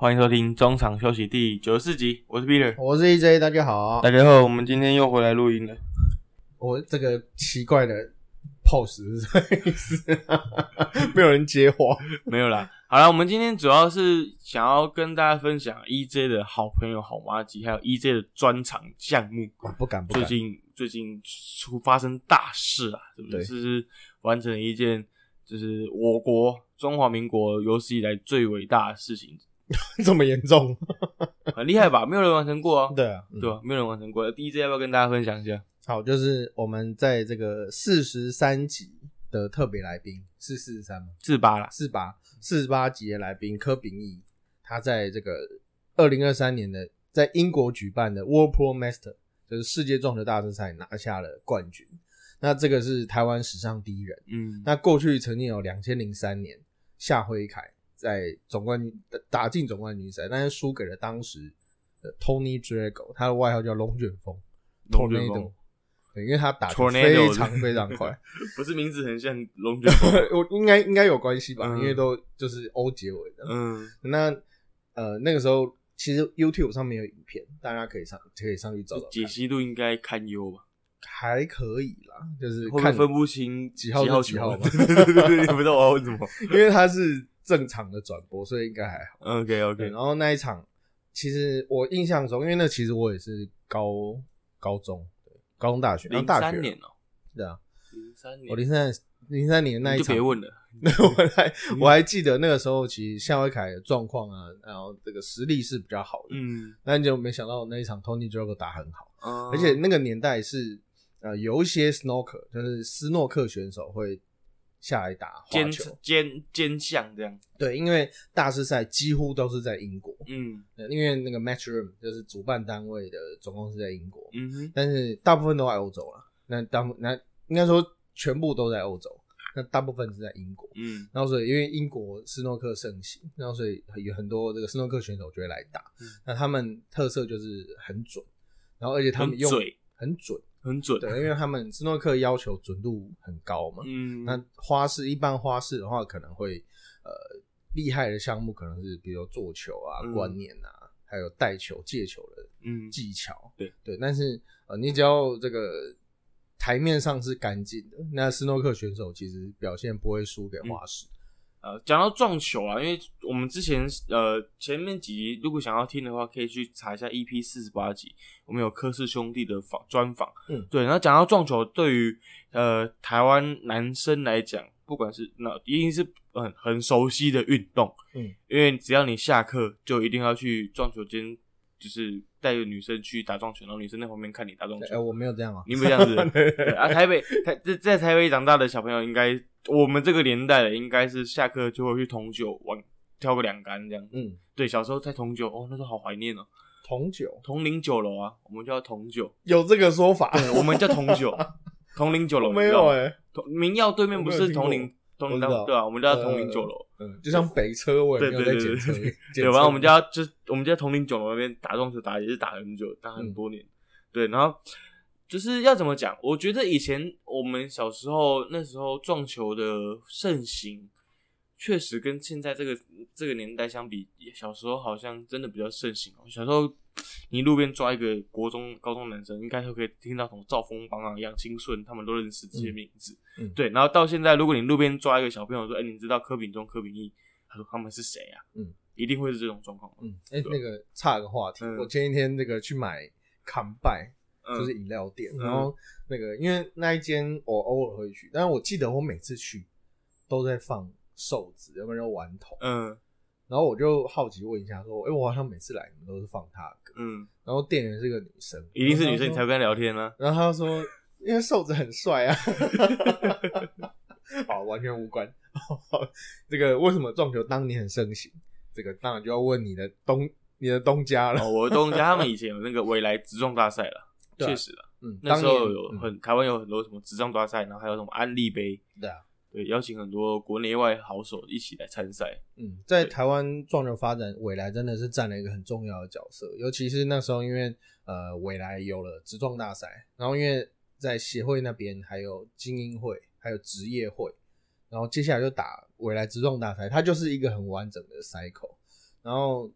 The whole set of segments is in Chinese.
欢迎收听中场休息第九十四集，我是 Peter，我是 EJ，大家好。大家好，我们今天又回来录音了。我这个奇怪的 pose 是什么意思？没有人接话。没有啦，好了，我们今天主要是想要跟大家分享 EJ 的好朋友好妈吉，还有 EJ 的专场项目。啊不敢不敢，最近最近出发生大事啊，对不对？对这是完成了一件就是我国中华民国有史以来最伟大的事情，这么严重？很厉害吧？没有人完成过啊，对啊，嗯对啊？没有人完成过。EJ 要不要跟大家分享一下？好，就是我们在这个四十三集的特别来宾是四十三吗？自拔啦，四八四十八集的来宾柯秉义，他在这个二零二三年的在英国举办的 World Pro Master，就是世界撞球大师赛拿下了冠军。那这个是台湾史上第一人。嗯，那过去曾经有两千零三年夏辉凯在总冠军打进总冠军赛，但是输给了当时的 Tony Drago，他的外号叫龙卷风龙卷风因为他打的非常非常快。不是名字很像龙卷风，我应该应该有关系吧，嗯因为都就是 O 结尾的。嗯，那呃那个时候其实 YouTube 上面有影片，大家可以上可以上去找找解析度应该堪忧吧？还可以啦，就是看分不清几号几号几号嘛 对对对对，不知道我要问什么。因为他是正常的转播，所以应该还好。OK，OK，然后那一场，其实我印象中，因为那其实我也是高高中，对，高中大学，然后零大学三年哦，对啊，零三年，我零三零三年那一场。就别，问了。那 我还我还记得那个时候，其实夏威凯的状况啊，然后这个实力是比较好的，嗯，但就没想到那一场 Tony Drago 打很好，而而且那个年代是呃有一些 snooker 就是斯诺克选手会下来打花尖球，尖尖项这样，对，因为大师赛几乎都是在英国，嗯。呃因为那个 Match Room 就是主办单位的总公司在英国，嗯哼，但是大部分都在欧洲了。那大部那应该说全部都在欧洲，那大部分是在英国。嗯。然后所以因为英国斯诺克盛行，然后所以有很多这个斯诺克选手就会来打。嗯。那他们特色就是很准，然后而且他们用很嘴。很准，很准，对，因为他们斯诺克要求准度很高嘛。嗯，那花式一般花式的话，可能会呃厉害的项目可能是比如说做球啊、嗯观念啊，还有带球、借球的嗯技巧。对对，但是呃，你只要这个台面上是干净的，那斯诺克选手其实表现不会输给花式。呃，讲到撞球啊，因为我们之前呃前面几集如果想要听的话，可以去查一下 EP 四十八集，我们有科氏兄弟的访专访。嗯对。然后讲到撞球，对于呃台湾男生来讲，不管是那一定是很很熟悉的运动。嗯，因为只要你下课，就一定要去撞球间，就是带着女生去打撞拳，然后女生在旁边看你打撞哎、球。我没有这样啊、你有这样子，对啊，台北台在在台北长大的小朋友，应该我们这个年代的，应该是下课就会去同酒玩，跳个两杆这样。嗯，对，小时候在同酒，哦，那时候好怀念哦，同酒同龄酒楼啊，我们叫同酒，有这个说法？对，我们叫同酒，同龄酒楼，没有哎、民耀对面不是同龄同龄我知道对啊，我们叫同龄酒楼。嗯，就像北车，我也没有在检测。对检对，测反正我们家就我们家同龄酒楼那边打撞球打也是打很久，打很多年。对，然后就是要怎么讲？我觉得以前我们小时候那时候撞球的盛行，确实跟现在这个这个年代相比，小时候好像真的比较盛行哦。小时候你路边抓一个国中、高中男生，应该都可以听到什么赵峰、榜啊、杨清顺，他们都认识这些名字。嗯嗯对，然后到现在，如果你路边抓一个小朋友说：“哎、你知道柯秉忠、柯秉义？”他说：“他们是谁啊？”嗯，一定会是这种状况。嗯，哎、那个差个话题，嗯我前一天那个去买康拜，嗯就是饮料店，嗯然后那个因为那一间我偶尔会去，但是我记得我每次去都在放瘦子，要不然就顽童，嗯。然后我就好奇问一下说，哎、我好像每次来你们都是放他的歌，嗯，然后店员是个女生，一定是女生，你才会跟他聊天呢、然后他就说，因为瘦子很帅啊，好，完全无关。这个为什么撞球当年很盛行？这个当然就要问你的东你的东家了。哦，我的东家他们以前有那个未来直撞大赛了，确实了。嗯，那时候有很、台湾有很多什么直撞大赛，然后还有什么安利杯，嗯对啊，对，邀请很多国内外好手一起来参赛。嗯，在台湾撞球发展，未来真的是占了一个很重要的角色。尤其是那时候，因为呃，未来有了直撞大赛，然后因为在协会那边还有精英会，还有职业会，然后接下来就打未来直撞大赛，它就是一个很完整的 cycle。然后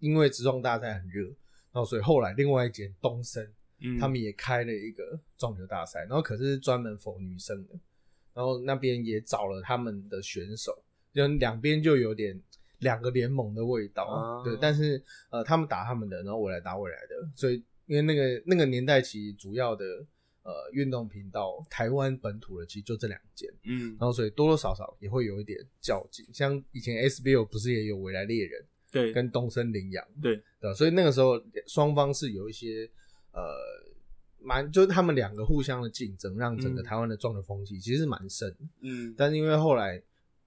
因为直撞大赛很热，然后所以后来另外一间东森，嗯，他们也开了一个撞球大赛，然后可是专门否女生的，然后那边也找了他们的选手，就两边就有点两个联盟的味道，啊对，但是呃他们打他们的，然后我来打我来的，所以因为那个那个年代其实主要的呃运动频道，台湾本土的其实就这两间，嗯然，后所以多多少少也会有一点较劲，像以前 SBO 不是也有未来猎人对，跟东森羚羊，对，对，所以那个时候双方是有一些呃蛮，就是他们两个互相的竞争，让整个嗯台湾的撞的风气其实是蛮盛的。嗯，但是因为后来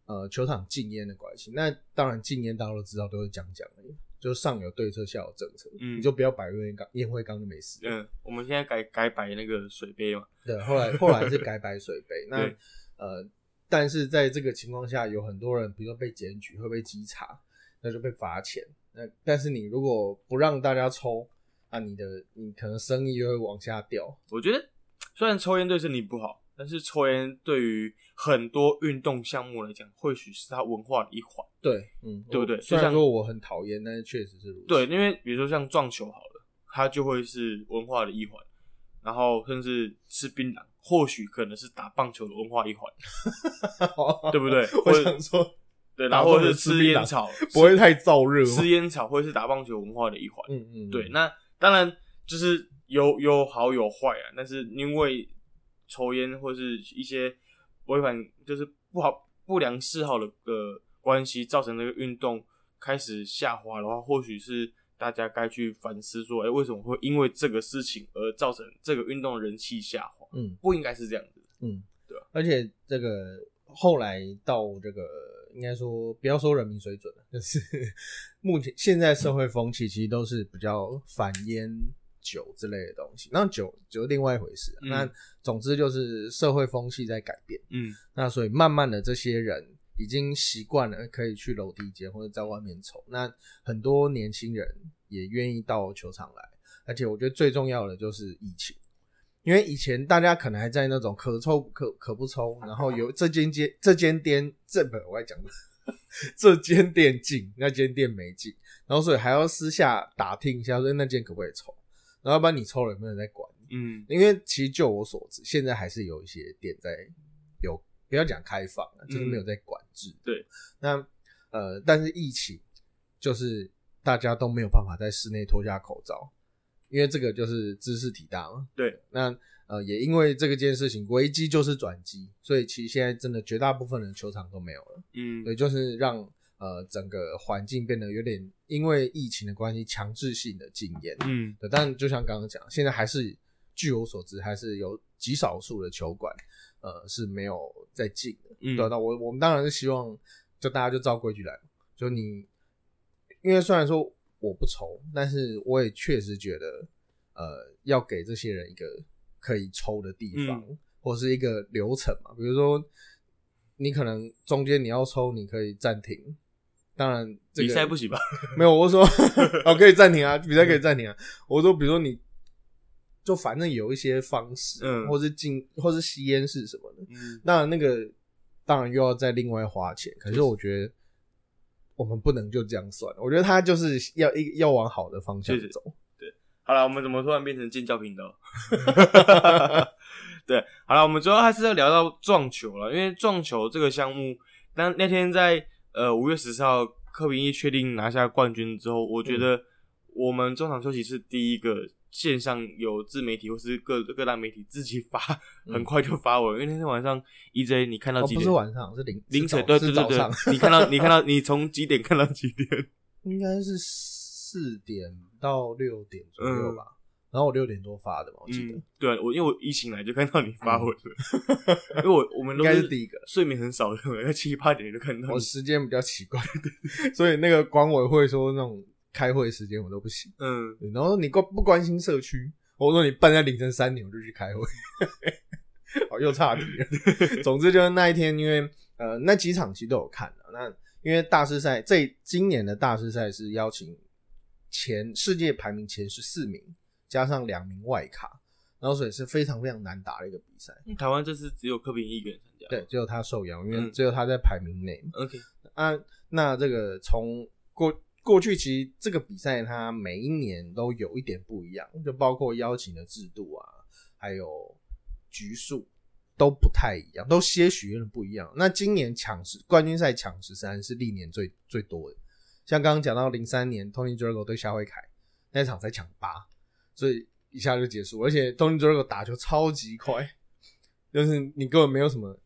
呃球场禁烟的关系，那当然禁烟大家都知道都是讲讲而已，就上有对策下有政策，嗯你就不要摆烟缸，烟灰缸就没事。嗯，我们现在改改摆那个水杯嘛，对，后来 后来是改摆水杯，那呃，但是在这个情况下，有很多人比如说被检举，会被稽查，那就被罚钱。那但是你如果不让大家抽，啊，你的你可能生意就会往下掉。我觉得虽然抽烟对身体不好，但是抽烟对于很多运动项目来讲，或许是它文化的一环。对，嗯，对不对虽然说我很讨厌，但是确实是如此。对，因为比如说像撞球好了，它就会是文化的一环，然后甚至吃槟榔，或许可能是打棒球的文化一环，对不对？我或者想说，对，然后或者是吃烟草，不会太燥热？吃烟草会是打棒球文化的一环。嗯嗯，对，那当然就是有有好有坏啊，但是因为抽烟或是一些违反就是不好不良嗜好的个关系，造成这个运动开始下滑的话，或许是大家该去反思说，哎、为什么会因为这个事情而造成这个运动的人气下滑？嗯不应该是这样子。嗯，对啊而且这个后来到这个，应该说不要说人民水准了，就是 目前现在社会风气其实都是比较反烟酒之类的东西。那酒酒是另外一回事啊、嗯那总之就是社会风气在改变，嗯那所以慢慢的这些人已经习惯了可以去楼梯间或者在外面抽，那很多年轻人也愿意到球场来，而且我觉得最重要的就是疫情。因为以前大家可能还在那种可抽可可不抽，然后有这间店这间店这本我在讲的，这间店进那间店没进，然后所以还要私下打听一下说那间可不可以抽，然后要不然你抽了有没有人在管你？嗯因为其实就我所知，现在还是有一些店在有不要讲开放啊，就是没有在管制。对，那呃，但是疫情就是大家都没有办法在室内脱下口罩，因为这个就是知识体大嘛。对，那呃也因为这个件事情，危机就是转机，所以其实现在真的绝大部分的球场都没有了。嗯对，就是让呃整个环境变得有点因为疫情的关系强制性的禁烟。嗯对，但就像刚刚讲，现在还是据我所知，还是有极少数的球馆，呃，是没有在进的。嗯对，那我我们当然是希望，就大家就照规矩来，就你，因为虽然说我不抽，但是我也确实觉得，呃，要给这些人一个可以抽的地方，嗯或是一个流程嘛，比如说你可能中间你要抽，你可以暂停。当然、这个，比赛不行吧？没有，我说 哦，可以暂停啊，比赛可以暂停啊。我说，比如说你，就反正有一些方式，嗯或是禁，或是吸烟是什么的。嗯那，那个当然又要再另外花钱。可是我觉得我们不能就这样算，我觉得他就是要一要往好的方向走。对。好了，我们怎么突然变成尖叫频道？对，好了，我们主要还是要聊到撞球了，因为撞球这个项目，当那天在呃五月十四号柯平一确定拿下冠军之后，我觉得我们中场休息是第一个线上有自媒体或是各各大媒体自己发，很快就发文，因为那天晚上 EJ 你看到哦，几点？不是晚上，是凌凌晨，对对对你看到你看到你从几点看到几点？应该是四点到六点左右嗯吧。然后我六点多发的嘛，我记得。嗯，对，我因为我一醒来就看到你发文了，因为我我们都应该是第一个睡眠很少的，要七八点就看到。我时间比较奇怪，所以那个管委会说那种开会时间我都不行。嗯，然后你关不关心社区？我说你办在凌晨三点我就去开会，好又差题了。总之就是那一天，因为呃那几场其实都有看的。那因为大师赛这今年的大师赛是邀请前世界排名前十四名，加上两名外卡，然后所以是非常非常难打的一个比赛。台湾这次只有柯平一个人参加。对，只有他受邀，因为嗯只有他在排名内嘛。，OK，啊，那这个从过过去其实这个比赛它每一年都有一点不一样，就包括邀请的制度啊，还有局数都不太一样，都些许有点不一样。那今年抢十冠军赛抢十三是历年最最多的，像刚刚讲到零三年 Tony Drago 对夏慧凯那场才抢八，所以一下就结束，而且 Tony Drago 打球超级快，就是你根本没有什么，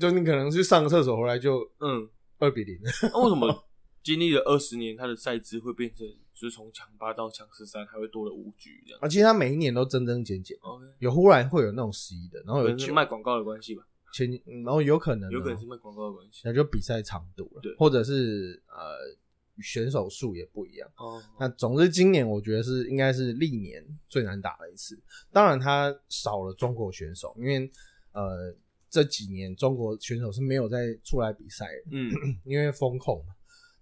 就你可能去上个厕所回来就嗯，二比零。那为什么经历了二十年，他的赛制会变成就是从强八到强十三，还会多了五局这样啊，其实他每一年都增增减减，？OK，有忽然会有那种十一的，然后有九能是卖广告的关系吧，前，嗯然后有可能哦有可能是卖广告的关系。那就比赛长度了，对或者是呃选手数也不一样。哦，那总之今年我觉得是应该是历年最难打的一次，当然他少了中国选手，因为呃这几年中国选手是没有再出来比赛的，嗯，因为风控嘛，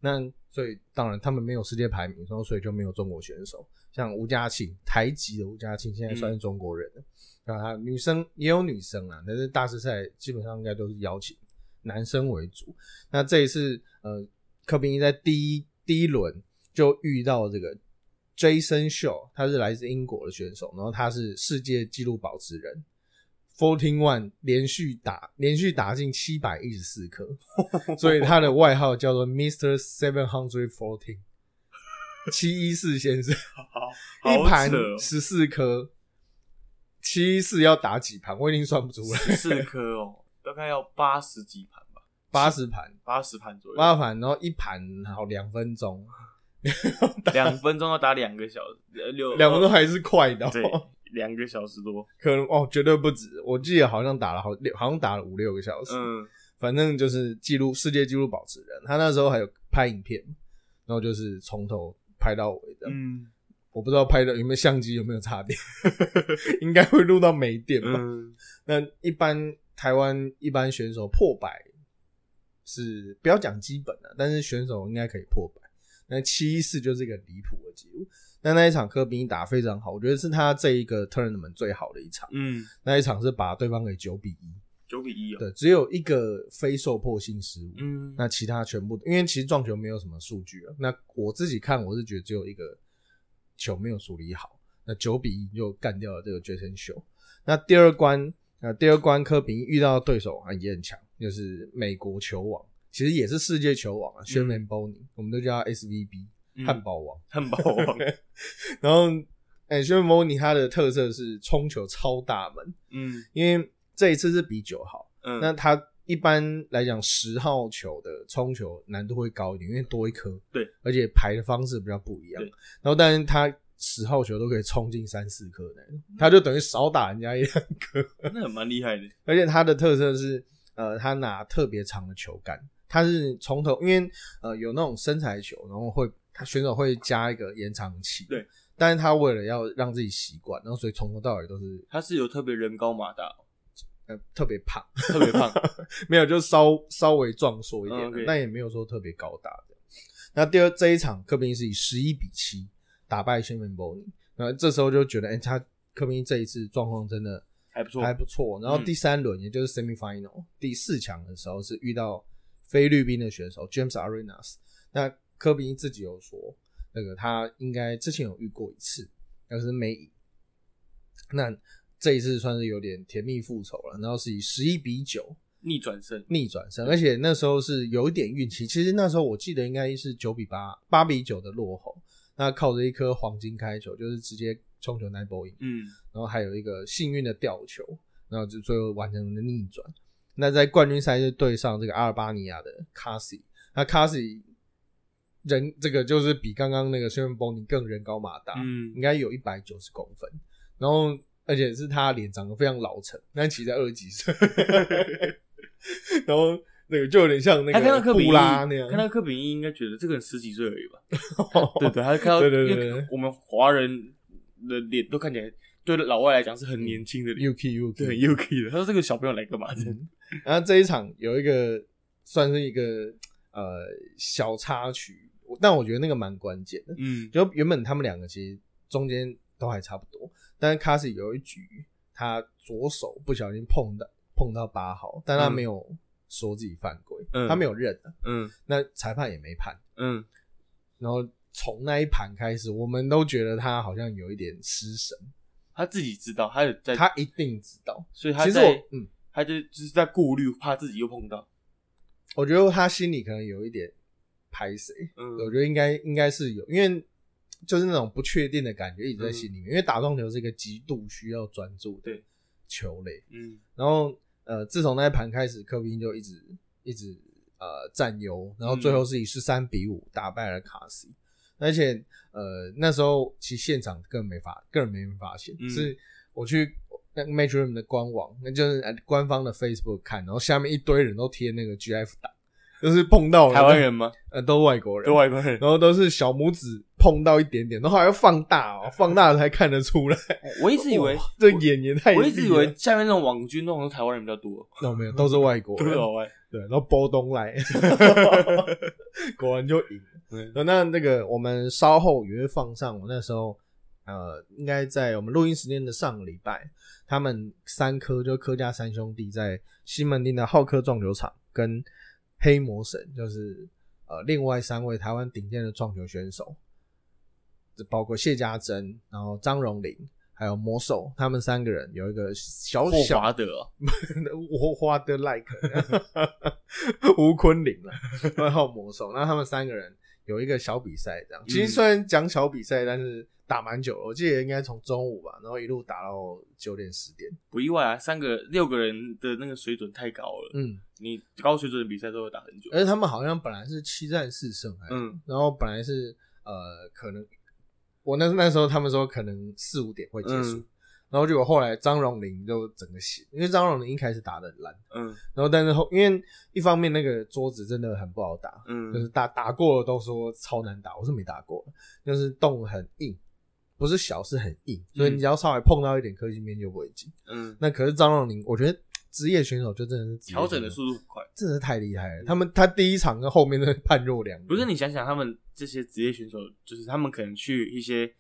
那所以当然他们没有世界排名，然后所以就没有中国选手。像吴佳庆，台籍的吴佳庆现在算是中国人了。然后他女生也有女生啊，但是大师赛基本上应该都是邀请男生为主。那这一次，呃，柯宾一在第一第一轮就遇到这个 Jason Shaw，他是来自英国的选手，然后他是世界纪录保持人。Fourteen One 连续打连续打进七百一十四颗，所以他的外号叫做 Mister Seven Hundred Fourteen，七一四先生，好一盘十四颗，七一四要打几盘，我已经算不出来，四颗哦，大概要八十几盘吧，八十盘，八十盘左右，八盘，然后一盘好两分钟，两分钟要打两个小时，两分钟还是快的、两个小时多，可能哦，绝对不止，我记得好像打了好六，好像打了五六个小时，嗯，反正就是记录世界纪录保持人，他那时候还有拍影片，然后就是从头拍到尾的，嗯我不知道拍的有没有相机有没有插电，应该会录到没电吧。嗯，那一般台湾一般选手破百是不要讲基本的，但是选手应该可以破百。那七一四就是一个离谱的记录。那那一场科宾打得非常好，我觉得是他这一个 tournament 最好的一场。嗯，那一场是把对方给九比一，九比一哦，对，只有一个非受迫性失误。嗯，那其他全部，因为其实撞球没有什么数据啊。那我自己看，我是觉得只有一个球没有处理好，那九比一就干掉了这个 Jason Show。那第二关，呃，第二关科比遇到的对手啊也很强，就是美国球王，其实也是世界球王啊 s e m a n Bowling，我们都叫他 SVB 嗯汉堡王。汉堡王，然后，哎 s h e r m a n Bowling 他的特色是冲球超大门，嗯。因为这一次是比九号。嗯，那他一般来讲，十号球的冲球难度会高一点，因为多一颗，对，而且排的方式比较不一样。对。然后，但是他十号球都可以冲进三四颗那种，他就等于少打人家一两颗。那很蛮厉害的，而且他的特色是，呃，他拿特别长的球杆，他是从头，因为呃有那种身材球，然后会他选手会加一个延长期，对，但是他为了要让自己习惯，然后所以从头到尾都是他是有特别人高马大哦，呃特别胖。特别胖，没有，就稍稍微壮硕一点嗯，，OK 但也没有说特别高大的。那第二这一场，科宾是以十一比七打败谢文波尼，然后这时候就觉得，哎、他科宾这一次状况真的还不错，还不错。然后嗯第三轮，也就是 semi final 第四强的时候，是遇到菲律宾的选手 James Arenas。那科比自己有说，那个他应该之前有遇过一次，但是没赢。那这一次算是有点甜蜜复仇了，然后是以十一比九逆转胜，逆转胜，而且那时候是有一点运气。其实那时候我记得应该是九比八、八比九的落后，那靠着一颗黄金开球，就是直接冲球 nine ball 赢，嗯然后还有一个幸运的吊球，然后就最后完成了逆转。那在冠军赛就对上这个阿尔巴尼亚的卡西，那卡西人这个就是比刚刚那个轩辕波尼更人高马大，嗯应该有一百九十公分，然后而且是他脸长得非常老成，但其实才二十几岁，然后那个就有点像那他看到个科比拉那样，看到科比一应该觉得这个人十几岁而已吧？对对，他看到，对对对我们华人的脸都看起来对老外来讲是很年轻的脸，UK UK 对，很 UK 的。他说这个小朋友来干嘛？真的然后这一场有一个算是一个呃小插曲，但我觉得那个蛮关键的。嗯就原本他们两个其实中间都还差不多，但是卡斯有一局他左手不小心碰到碰到八号，但他嗯没有说自己犯规，嗯他没有认啊，嗯那裁判也没判。嗯然后从那一盘开始，我们都觉得他好像有一点失神，他自己知道，他有在，他一定知道。所以他其实在我嗯，他就就是在顾虑，怕自己又碰到。我觉得他心里可能有一点拍谁，嗯，我觉得应该应该是有，因为就是那种不确定的感觉一直在心里面。因为打撞球是一个极度需要专注的球类，嗯。然后呃，自从那一盘开始，科宾就一直一直呃占优，然后最后是以十三比五打败了卡西，而且呃那时候其实现场根本没发，个人没人发现，嗯。是我去那个 Major 的官网，那就是呃官方的 Facebook 看，然后下面一堆人都贴那个 GF 档，就是碰到台湾人吗？呃都外国人都，外国人。然后都是小拇指碰到一点点，然后还要放大哦，放大才看得出来。我一直以为哇，这眼也太……我一直以为下面那种网军那种台湾人比较多，那、没有，都是外国人。都是老外。对，然后波东来，果然就赢。那那个我们稍后也会放上，我那时候呃，应该在我们录音时间的上个礼拜，他们三科就科家三兄弟在西门町的浩科撞球场跟黑魔神，就是呃另外三位台湾顶尖的撞球选手，这包括谢家珍，然后张荣麟。还有魔兽，他们三个人有一个小霍小 华德啊，我花的 like 吴坤林了，然后魔兽，那他们三个人有一个小比赛，这样。其实虽然讲小比赛，但是打蛮久了，我记得应该从中午吧，然后一路打到九点十点。不意外啊，三个六个人的那个水准太高了。嗯，你高水准的比赛都会打很久。而且他们好像本来是七战四胜，嗯，然后本来是呃可能我那那时候他们说可能四五点会结束。嗯然后结果后来张荣林就整个血，因为张荣林一开始打的很烂，嗯然后但是后因为一方面那个桌子真的很不好打，嗯就是嗯，打打过了都说超难打，我是没打过，就是洞很硬，不是小是很硬，所以你只要稍微碰到一点科技面就不会进。嗯，那可是张荣林，我觉得职业选手就真的是调整的速度很快。真的是太厉害了。他们他第一场跟后面的判若两人，不是你想想，他们这些职业选手，就是他们可能去一些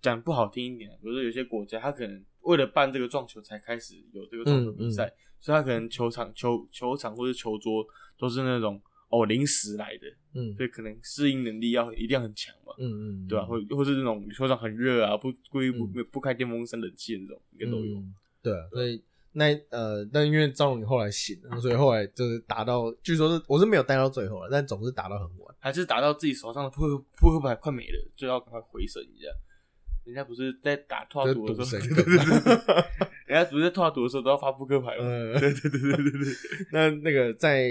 讲不好听一点，比如说有些国家，他可能为了办这个撞球才开始有这个撞球比赛，所以他可能球场、球球场或者球桌都是那种哦临时来的，嗯所以可能适应能力要一定要很强嘛，嗯嗯，对吧、或或是那种球场很热啊，不故意不、嗯不开电风扇冷气的那种，应该都有。嗯对啊，所以那呃，但因为张荣麟后来醒了，所以后来就是打到，据说是我是没有待到最后了，但总是打到很晚。还是打到自己手上的扑克扑克牌快没了，就要赶快回神一下。人家不是在打拓这赌的时候，对对对对，人家不是在拓赌的时候都要发扑克牌吗？嗯，对对对对对对，那那个在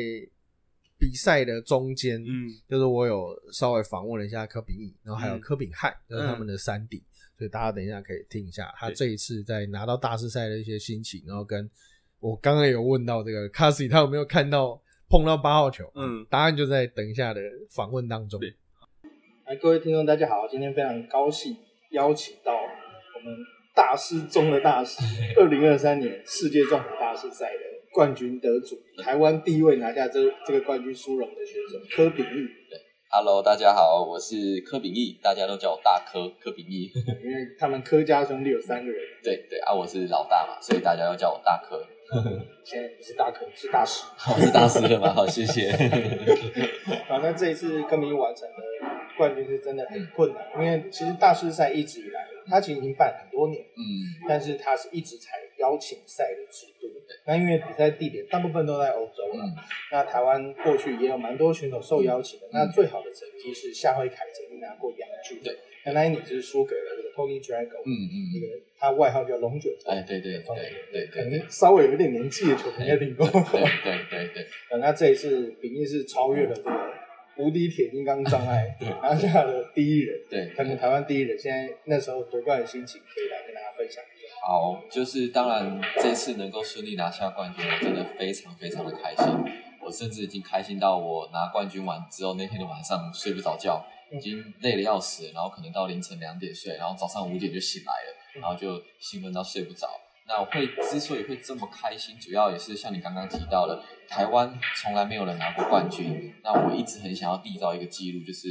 比赛的中间，嗯。就是我有稍微访问了一下柯炳义，然后还有科比汉，就是他们的三弟，所以大家等一下可以听一下他这一次在拿到大师赛的一些心情，然后跟我刚刚有问到这个卡西他有没有看到碰到八号球，嗯。答案就在等一下的访问当中。对。来，各位听众，大家好，今天非常高兴邀请到我们大师中的大师，二零二三年世界撞球大师赛的冠军得主，台湾第一位拿下这这个冠军殊荣的选手柯炳义。Hello，大家好，我是柯炳义，大家都叫我大柯，柯炳义。因为他们柯家兄弟有三个人，对对啊，我是老大嘛，所以大家要叫我大柯。现在不是大柯，是大师。我是大师了嘛，好，谢谢。好，那这一次柯明完成的冠军是真的很困难，因为其实大师赛一直以来，他其实已经办很多年，嗯，但是他是一直采邀请赛的制度。那因为比赛地点大部分都在欧洲了，嗯。那台湾过去也有蛮多选手受邀请的。那最好的成绩是夏惠凯曾经拿过亚军，对，那那一年就是输给了这个 Tony Drago，嗯嗯那个他外号叫龙卷风。哎，对对对对可对。对能稍微有一点年纪的球迷应该听过。对对对 那这一次比利是超越了这个无敌铁金刚障碍，拿下了第一人。对可能台湾第一人，现在那时候夺冠的心情可以来跟大家分享一下。好，就是当然这次能够顺利拿下冠军，我真的非常非常的开心。我甚至已经开心到我拿冠军完之后那天的晚上睡不着觉，已经累得要死，然后可能到凌晨两点睡，然后早上五点就醒来了，然后就兴奋到睡不着。那我会之所以会这么开心，主要也是像你刚刚提到的，台湾从来没有人拿过冠军，那我一直很想要缔造一个记录，就是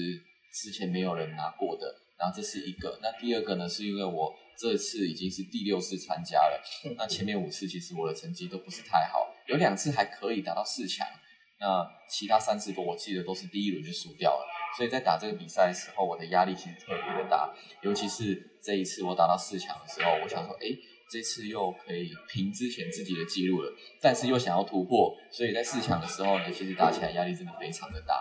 之前没有人拿过的。然后这是一个，那第二个呢，是因为我这次已经是第六次参加了，那前面五次其实我的成绩都不是太好，有两次还可以打到四强，那其他三次都我记得都是第一轮就输掉了。所以在打这个比赛的时候，我的压力其实特别的大，尤其是这一次我打到四强的时候，我想说，哎，这次又可以凭之前自己的记录了，但是又想要突破，所以在四强的时候呢，其实打起来压力真的非常的大。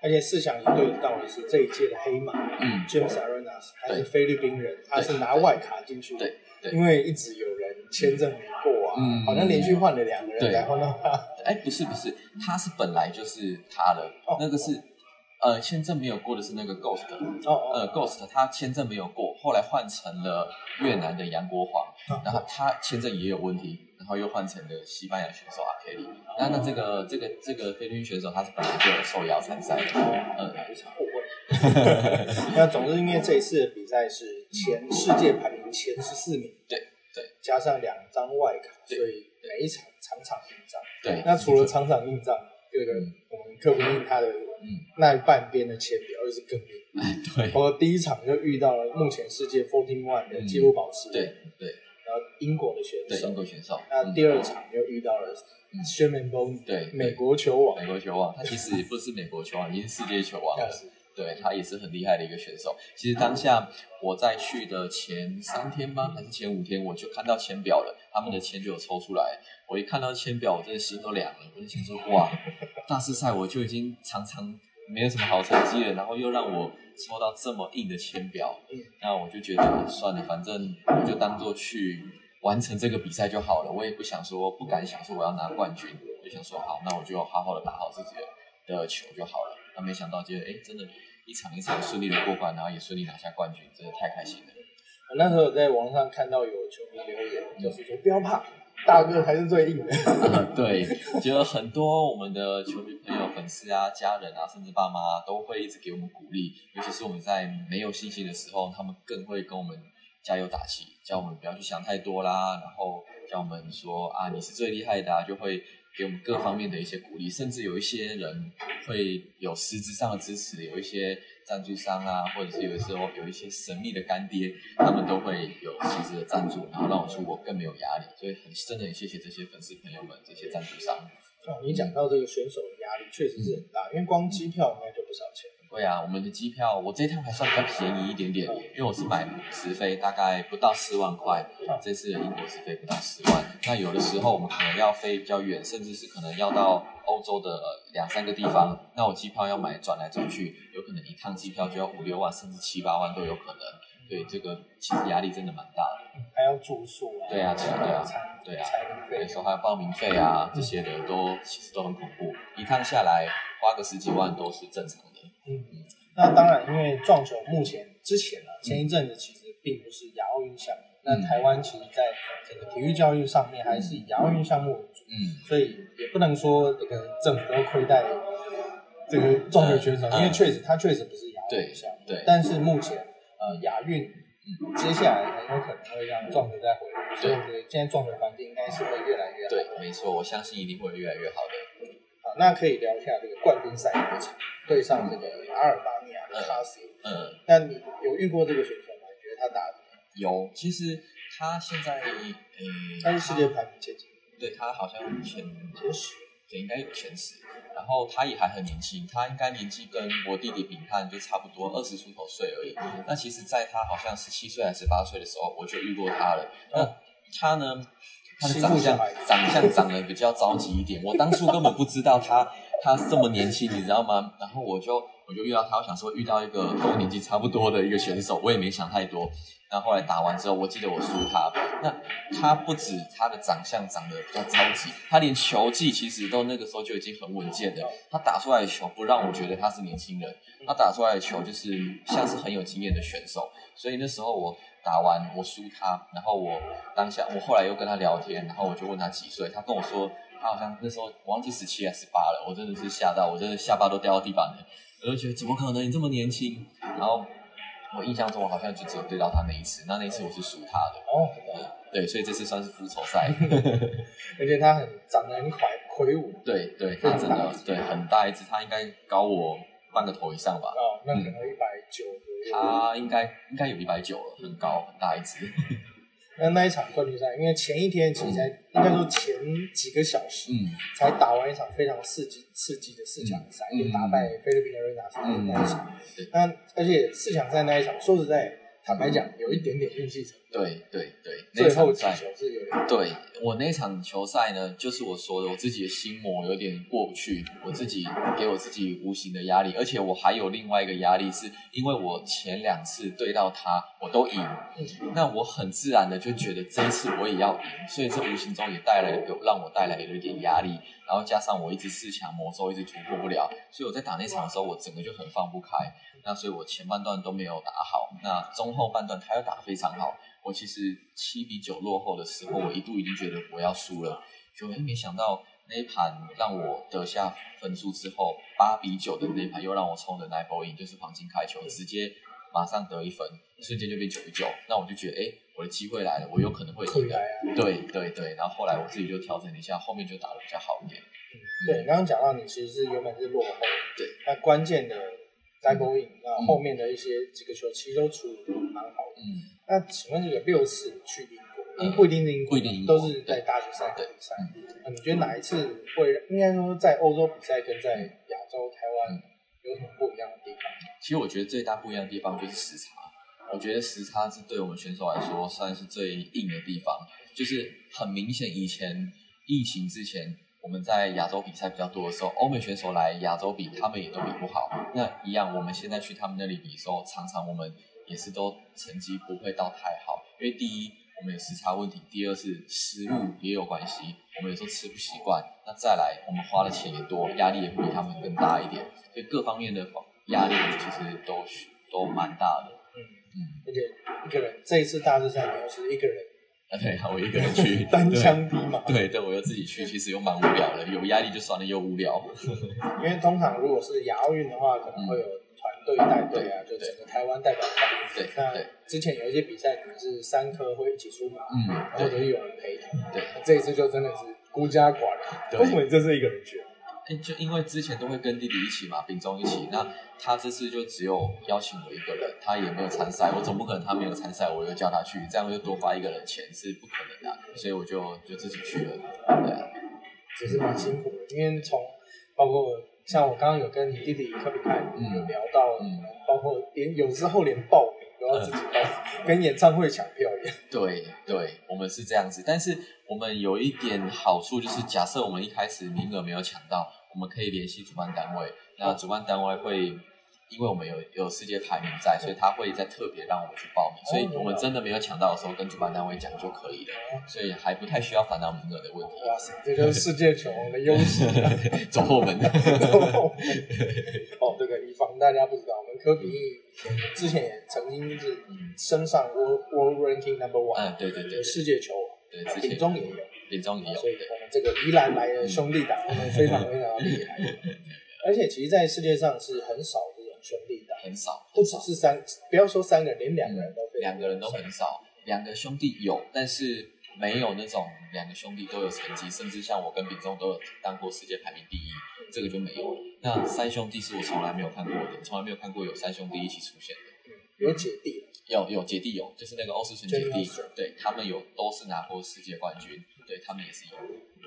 而且四强对到的是这一届的黑马，嗯，James Arenas，他对是菲律宾人，他是拿外卡进去的。对对因为一直有人签证没过啊，嗯好像连续换了两个人对才换到他。哎，不是不是，他是本来就是他的，哦那个是呃签证没有过的是那个 Ghost，哦哦，呃 Ghost 他签证没有过，后来换成了越南的杨国煌，哦然后他签证也有问题，然后又换成了西班牙选手阿 K 里。那那这个这个这个菲律宾选手他是本来就有受邀参赛的，嗯，非常后悔。那总之，因为这一次的比赛是前世界排名前十四名，对对，加上两张外卡，所以每一场场场硬仗。对。那除了场场硬仗，这个嗯我们科比印他的嗯，那一半边的签表又是更硬。哎对我第一场就遇到了目前世界 Fourteen One 的纪录保持人，对对然后英国的选对，手英。国选手。嗯那第二场又遇到了 Sherman Bone，对美国球王，美国球王，他其实不是美国球王，已经是世界球王了。对他也是很厉害的一个选手。其实当下我在去的前三天吗，还是前五天，我就看到签表了，他们的签就有抽出来。我一看到签表，我真的心都凉了。我就想说，哇，大师赛我就已经常常没有什么好成绩了，然后又让我抽到这么硬的签表，嗯那我就觉得算了，反正我就当做去完成这个比赛就好了。我也不想说，不敢想说我要拿冠军，我就想说好，那我就好好的打好自己的的球就好了。那没想到，接着哎，真的，一场一场顺利的过关，然后也顺利拿下冠军，真的太开心了。我那时候有在网上看到有球迷留言，就是说不要怕，大哥才是最硬的。对，就很多我们的球迷朋友、粉丝啊、家人啊，甚至爸妈、啊、都会一直给我们鼓励，尤其是我们在没有信心的时候，他们更会跟我们加油打气，叫我们不要去想太多啦，然后叫我们说啊，你是最厉害的啊，就会给我们各方面的一些鼓励，甚至有一些人会有实质上的支持，有一些赞助商啊，或者是有时候有一些神秘的干爹，他们都会有实质的赞助，然后让我出国更没有压力，所以很真的很谢谢这些粉丝朋友们，这些赞助商。哦，你讲到这个选手的压力确实是很大，因为光机票应该就不少钱。对啊，我们的机票我这一趟还算比较便宜一点点，因为我是买直飞，大概不到四万块。这次的英国直飞不到十万，那有的时候我们可能要飞比较远，甚至是可能要到欧洲的两三个地方，那我机票要买转来转去，有可能一趟机票就要五六万，甚至七八万都有可能。对，这个其实压力真的蛮大的。还要住宿啊，对啊对啊对啊对啊有时候还有报名费啊这些的都其实都很恐怖，一趟下来花个十几万都是正常的。嗯，那当然，因为撞球目前之前啊，前一阵子其实并不是亚奥运项目，那台湾其实在整个体育教育上面还是以亚奥运项目为主，嗯，所以也不能说这个政府都亏待这个撞球选手，嗯因为确实他确实不是亚奥运项目，对但是目前呃亚运。接下来很有可能会让撞球再回来，所以我觉得现在撞球环境应该是会越来越好。对，没错，我相信一定会越来越好的。好，那可以聊一下这个冠军赛的场对上这个阿尔巴嗯，那你有遇过这个选手吗？你觉得他打的？有，其实他现在，嗯、他是世界排名前几，对他好像前前十。对，应该有前十。然后他也还很年轻，他应该年纪跟我弟弟比看就差不多二十出头岁而已。那其实，在他好像十七岁还是十八岁的时候，我就遇过他了。那他呢？他的长相长相长得比较着急一点，我当初根本不知道他他这么年轻，你知道吗？然后我就我就遇到他，我想说遇到一个跟我年纪差不多的一个选手，我也没想太多。然后来打完之后，我记得我输他。那他不止他的长相长得比较着急，他连球技其实都那个时候就已经很稳健了。他打出来的球不让我觉得他是年轻人，他打出来的球就是像是很有经验的选手。所以那时候我打完我输他，然后我当下我后来又跟他聊天，然后我就问他几岁，他跟我说他好像那时候我忘记十七还是十八了，我真的是吓到，我真的下巴都掉到地板了，我就觉得怎么可能你这么年轻？然后我印象中我好像就只有对到他那一次，那那一次我是输他的，哦，对，所以这次算是复仇赛。而且他很长得很魁魁梧。对对，他真的对很大一只，他应该高我半个头以上吧。哦，那可能一百九。他应该应该有一百九了，很高很大一只。那那一场冠军赛，因为前一天其实才应该说前几个小时，嗯。才打完一场非常刺激刺激的四强赛，嗯。就打败菲律宾的瑞纳斯嗯那一场对。那而且四强赛那一场，说实在，坦白讲，有一点点运气成分。对对对，那最后场球是有点对我那场球赛呢，就是我说的，我自己的心魔有点过不去，我自己给我自己无形的压力，而且我还有另外一个压力，是因为我前两次对到他我都赢，那我很自然的就觉得这一次我也要赢，所以这无形中也带来有让我带来有一点压力，然后加上我一直四强魔咒一直突破不了，所以我在打那场的时候，我整个就很放不开，那所以我前半段都没有打好，那中后半段他又打非常好。我其实七比九落后的时候，我一度已经觉得我要输了，就哎没想到那一盘让我得下分数之后，八比九的那一盘又让我冲的 nine ball in，就是黄金开球，直接马上得一分，瞬间就变九比九。那我就觉得哎，我的机会来了，我有可能会赢。对对对，然后后来我自己就调整了一下，后面就打得比较好一点。对，你刚刚讲到你其实是原本是落后，对，那关键的 double in，那后面的一些几个球其实都处理的蛮好的。嗯，那请问这个六次去英国，不一定是英国，不一定都是在大学赛对比赛。那你觉得哪一次会让应该说在欧洲比赛跟在亚洲台湾嗯有什么不一样的地方？其实我觉得最大不一样的地方就是时差。我觉得时差是对我们选手来说算是最硬的地方，就是很明显，以前疫情之前，我们在亚洲比赛比较多的时候，欧美选手来亚洲比，他们也都比不好。那一样，我们现在去他们那里比的时候，常常我们也是都成绩不会到太好，因为第一我们有时差问题，第二是食物也有关系，我们有时候吃不习惯。那再来，我们花的钱也多，压力也会比他们更大一点，所以各方面的压力其实都都蛮大的。嗯嗯，而且一个人这一次大致上你又是一个人啊对，我一个人去 单枪匹马，对对，我又自己去，其实又蛮无聊的，有压力就算了，又无聊。因为通常如果是亚奥运的话，可能会有团队带队啊，就整个台湾代表团。对那对，之前有一些比赛可能是三科会一起出马，嗯，对或者是有人陪同。对。这一次就真的是孤家寡人。对为什么你这次一个人去？哎，就因为之前都会跟弟弟一起嘛，秉忠一起，那他这次就只有邀请我一个人，他也没有参赛，我总不可能他没有参赛，我又叫他去，这样就多花一个人钱是不可能的啊、所以我就就自己去了。对啊，只是蛮辛苦的，因为从包括像我刚刚有跟你弟弟科比看嗯有聊到，嗯包括连有时候连报名都要自己报，跟演唱会抢票一样。对对，我们是这样子，但是我们有一点好处就是，假设我们一开始名额没有抢到，我们可以联系主办单位，那主办单位会。因为我们有有世界排名在，所以他会再特别让我们去报名，所以我们真的没有抢到的时候，跟主办单位讲就可以了，所以还不太需要烦恼名额的问题。哇塞，这就是世界球王的优势啊！走后门。哦，这个以防大家不知道，我们科比之前也曾经是升上 World World Ranking Number One，嗯，对对对对，世界球王，对之前品中也有，林中也有，所以对我们这个宜兰来的兄弟党，他们非常 非常厉害。而且其实，在世界上是很少兄弟党，很少，不只是三，不要说三个人，连两个人都两个人都很少，两个兄弟有，但是没有那种两个兄弟都有成绩，甚至像我跟秉忠都有当过世界排名第一，这个就没有了。那三兄弟是我从来没有看过的，从来没有看过有三兄弟一起出现的。有姐弟，有有姐弟有，就是那个欧世纯姐弟对他们有都是拿过世界冠军，对他们也是有。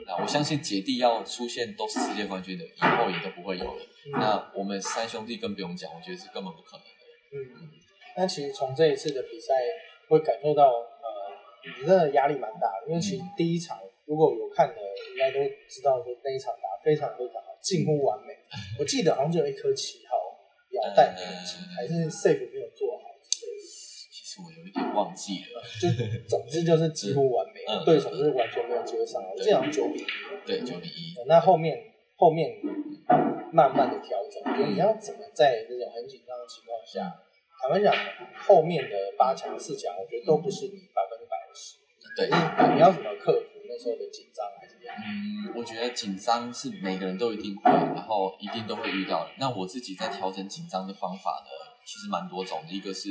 那我相信姐弟要出现都是世界冠军的，以后也都不会有了。那我们三兄弟更不用讲，我觉得是根本不可能的。嗯，那其实从这一次的比赛会感受到，呃，你真的压力蛮大的，因为其实第一场如果有看的，应该都知道说那一场打非常非常好，近乎完美。我记得好像就有一颗旗号腰带没有进，还是 safe 没有做我有一点忘记了，就总之就是几乎完美，嗯对手是完全没有接上。我记得好像九比一。对，九比一。那后面后面慢慢的调整，你要怎么在这种很紧张的情况下，坦白讲，后面的八强、四强，我觉得都不是你百分之百的事。对，你要怎么克服那时候的紧张还是压力？嗯，我觉得紧张是每个人都一定会，然后一定都会遇到的。那我自己在调整紧张的方法呢，其实蛮多种的。一个是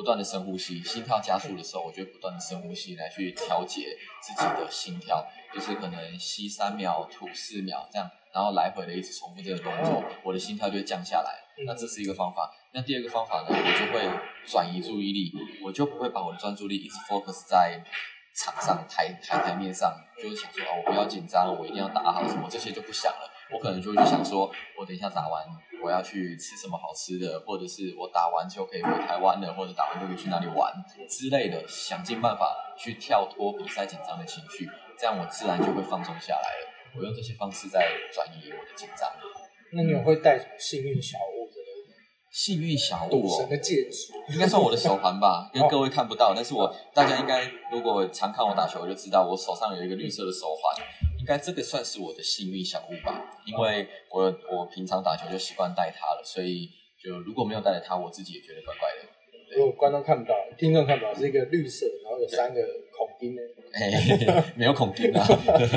不断的深呼吸，心跳加速的时候，我就不断的深呼吸来去调节自己的心跳，就是可能吸三秒，吐四秒，这样然后来回的一直重复这个动作，我的心跳就会降下来。嗯那这是一个方法。那第二个方法呢，我就会转移注意力，我就不会把我的专注力一直 focus 在场上台台台面上，就是想说哦，我不要紧张，我一定要打好什么，这些就不想了。我可能就会去想说，我等一下打完，我要去吃什么好吃的，或者是我打完就可以回台湾了，或者打完就可以去哪里玩之类的，想尽办法去跳脱比赛紧张的情绪，这样我自然就会放松下来了。我用这些方式在转移我的紧张。那你有会带什么幸运小物之类的？幸运小物哦赌神，的戒指，应该算我的手环吧，因为各位看不到，但是我大家应该如果常看我打球，就知道我手上有一个绿色的手环，应该这个算是我的幸运小物吧，因为我我平常打球就习惯带它了，所以就如果没有带着它，我自己也觉得怪怪的。如果观众看不到，听众看不到，是一个绿色，然后有三个孔钉的哎，没有孔钉啊，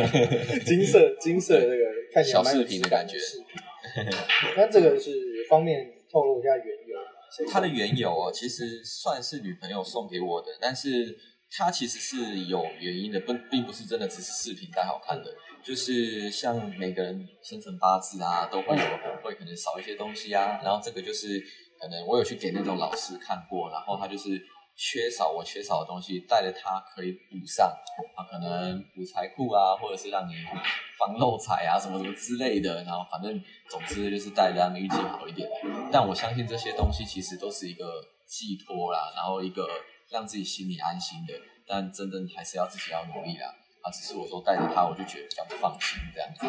金色金色的这个看起来蛮有小饰品的感觉 那这个是方便透露一下缘由它的缘由哦，其实算是女朋友送给我的，但是它其实是有原因的，不并不是真的只是饰品戴好看的。就是像每个人生辰八字啊，都会有会可能少一些东西啊，然后这个就是可能我有去给那种老师看过，然后他就是缺少我缺少的东西，带着它可以补上啊，可能补财库啊，或者是让你防漏财啊，什么什么之类的，然后反正总之就是带着让你运气好一点。但我相信这些东西其实都是一个寄托啦，然后一个让自己心里安心的，但真正还是要自己要努力啦。啊，只是我说带着他，我就觉得比较不放心这样子，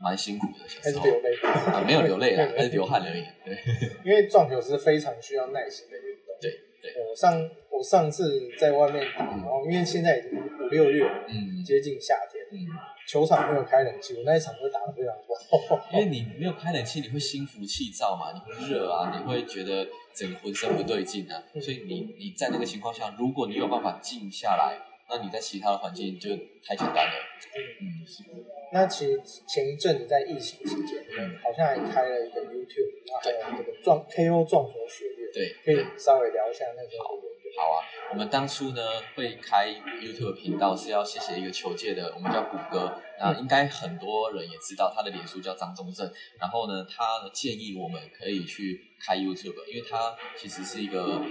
蛮辛苦的。小时候还是流泪？啊，没有流泪啦，还是流汗而已。对因为撞球是非常需要耐心的我上我上次在外面打，然后因为现在已经五六月，嗯。接近夏天，嗯，球场没有开冷气，我那一场就打得非常不好。因为你没有开冷气，你会心浮气躁嘛，你会热啊，你会觉得整个浑身不对劲啊，所以你你在那个情况下，如果你有办法静下来，那你在其他的环境就太简单了。嗯，是那其实前一阵子在疫情期间，嗯。好像还开了一个 YouTube，然后还有这个撞 KO 撞球学院，对。可以稍微聊一下那时候的缘由。好啊，我们当初呢会开 YouTube 频道是要谢谢一个球界的，我们叫谷歌，那应该很多人也知道他的脸书叫张忠正，然后呢，他建议我们可以去开 YouTube，因为他其实是一个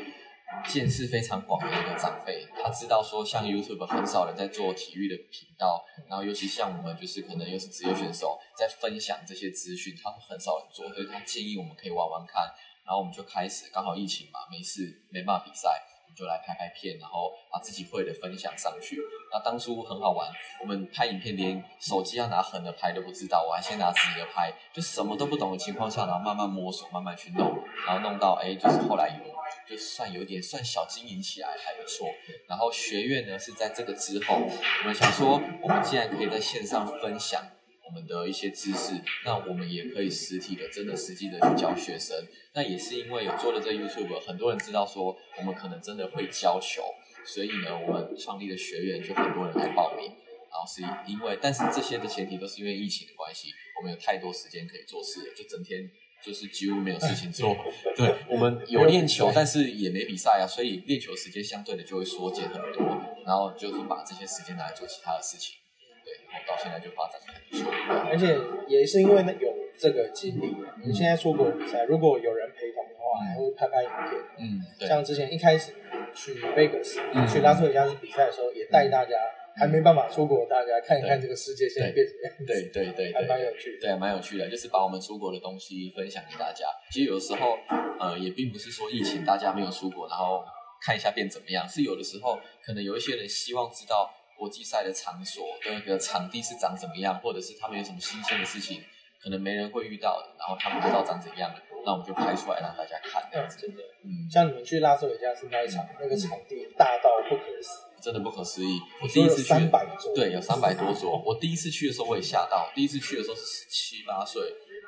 见识非常广的一个长辈，他知道说像 YouTube 很少人在做体育的频道，然后尤其像我们就是可能又是职业选手，在分享这些资讯，他们很少人做，所以他建议我们可以玩玩看，然后我们就开始，刚好疫情嘛，没事没办法比赛，我们就来拍拍片，然后把自己会的分享上去。那当初很好玩，我们拍影片连手机要拿横的拍都不知道，我还先拿直的拍，就什么都不懂的情况下，然后慢慢摸索，慢慢去弄，然后弄到哎，就是后来有。就算有点算小经营起来还不错，然后学院呢是在这个之后，我们想说，我们既然可以在线上分享我们的一些知识，那我们也可以实体的、真的实际的去教学生。那也是因为有做了这 YouTube，很多人知道说我们可能真的会教球，所以呢，我们创立的学院就很多人来报名。然后是因为，但是这些的前提都是因为疫情的关系，我们有太多时间可以做事了，就整天就是几乎没有事情做。对，我们有练球，但是也没比赛啊，所以练球时间相对的就会缩减很多，然后就是把这些时间拿来做其他的事情。对，然后到现在就发展的很不错。而且也是因为那有这个经历，你现在出国比赛，如果有人陪同的话，还会拍拍影片。嗯，对，像之前一开始去 Vegas、嗯去拉斯维加斯比赛的时候，也带大家，还没办法出国，大家看一看这个世界现在变什么样子，对对对还，蛮有趣的。对，蛮有趣的，就是把我们出国的东西分享给大家。其实有的时候，呃，也并不是说疫情大家没有出国，然后看一下变怎么样，是有的时候可能有一些人希望知道国际赛的场所的那个场地是长怎么样，或者是他们有什么新鲜的事情，可能没人会遇到的，然后他们不知道长怎样的，那我们就拍出来让大家看，这样嗯，子。真的，嗯，像你们去拉斯维加斯那一场，那个场地大到不可思议，真的不可思议。我第一次去，三百桌，对，有三百多桌。我第一次去的时候我也吓到，第一次去的时候是十七八岁，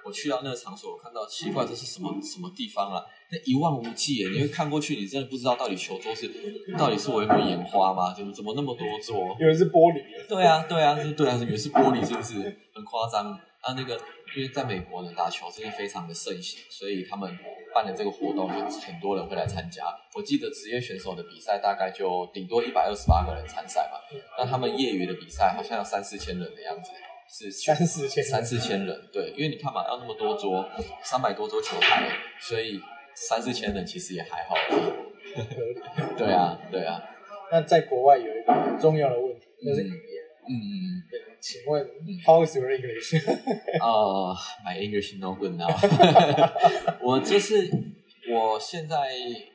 我去到那个场所，我看到奇怪，这是什么什么地方啊？那一望无际耶，你会看过去，你真的不知道到底球桌是到底是我有没有眼花吗？怎么怎么那么多桌？以为是玻璃，对啊，对啊，是，对啊，以为是玻璃，是不是很夸张？啊，那个因为在美国呢，打球真的非常的盛行，所以他们办了这个活动，就很多人会来参加。我记得职业选手的比赛大概就顶多一百二十八个人参赛嘛，那他们业余的比赛好像要三四千人的样子，是三四千三四千人，对，因为你看嘛，要那么多桌，三百多桌球台，所以三四千人其实也还好。对啊，对啊，那在国外有一个很重要的问题，就是语言。嗯嗯对请问，How is your English？嗯，啊、m y English no good now。我就是我现在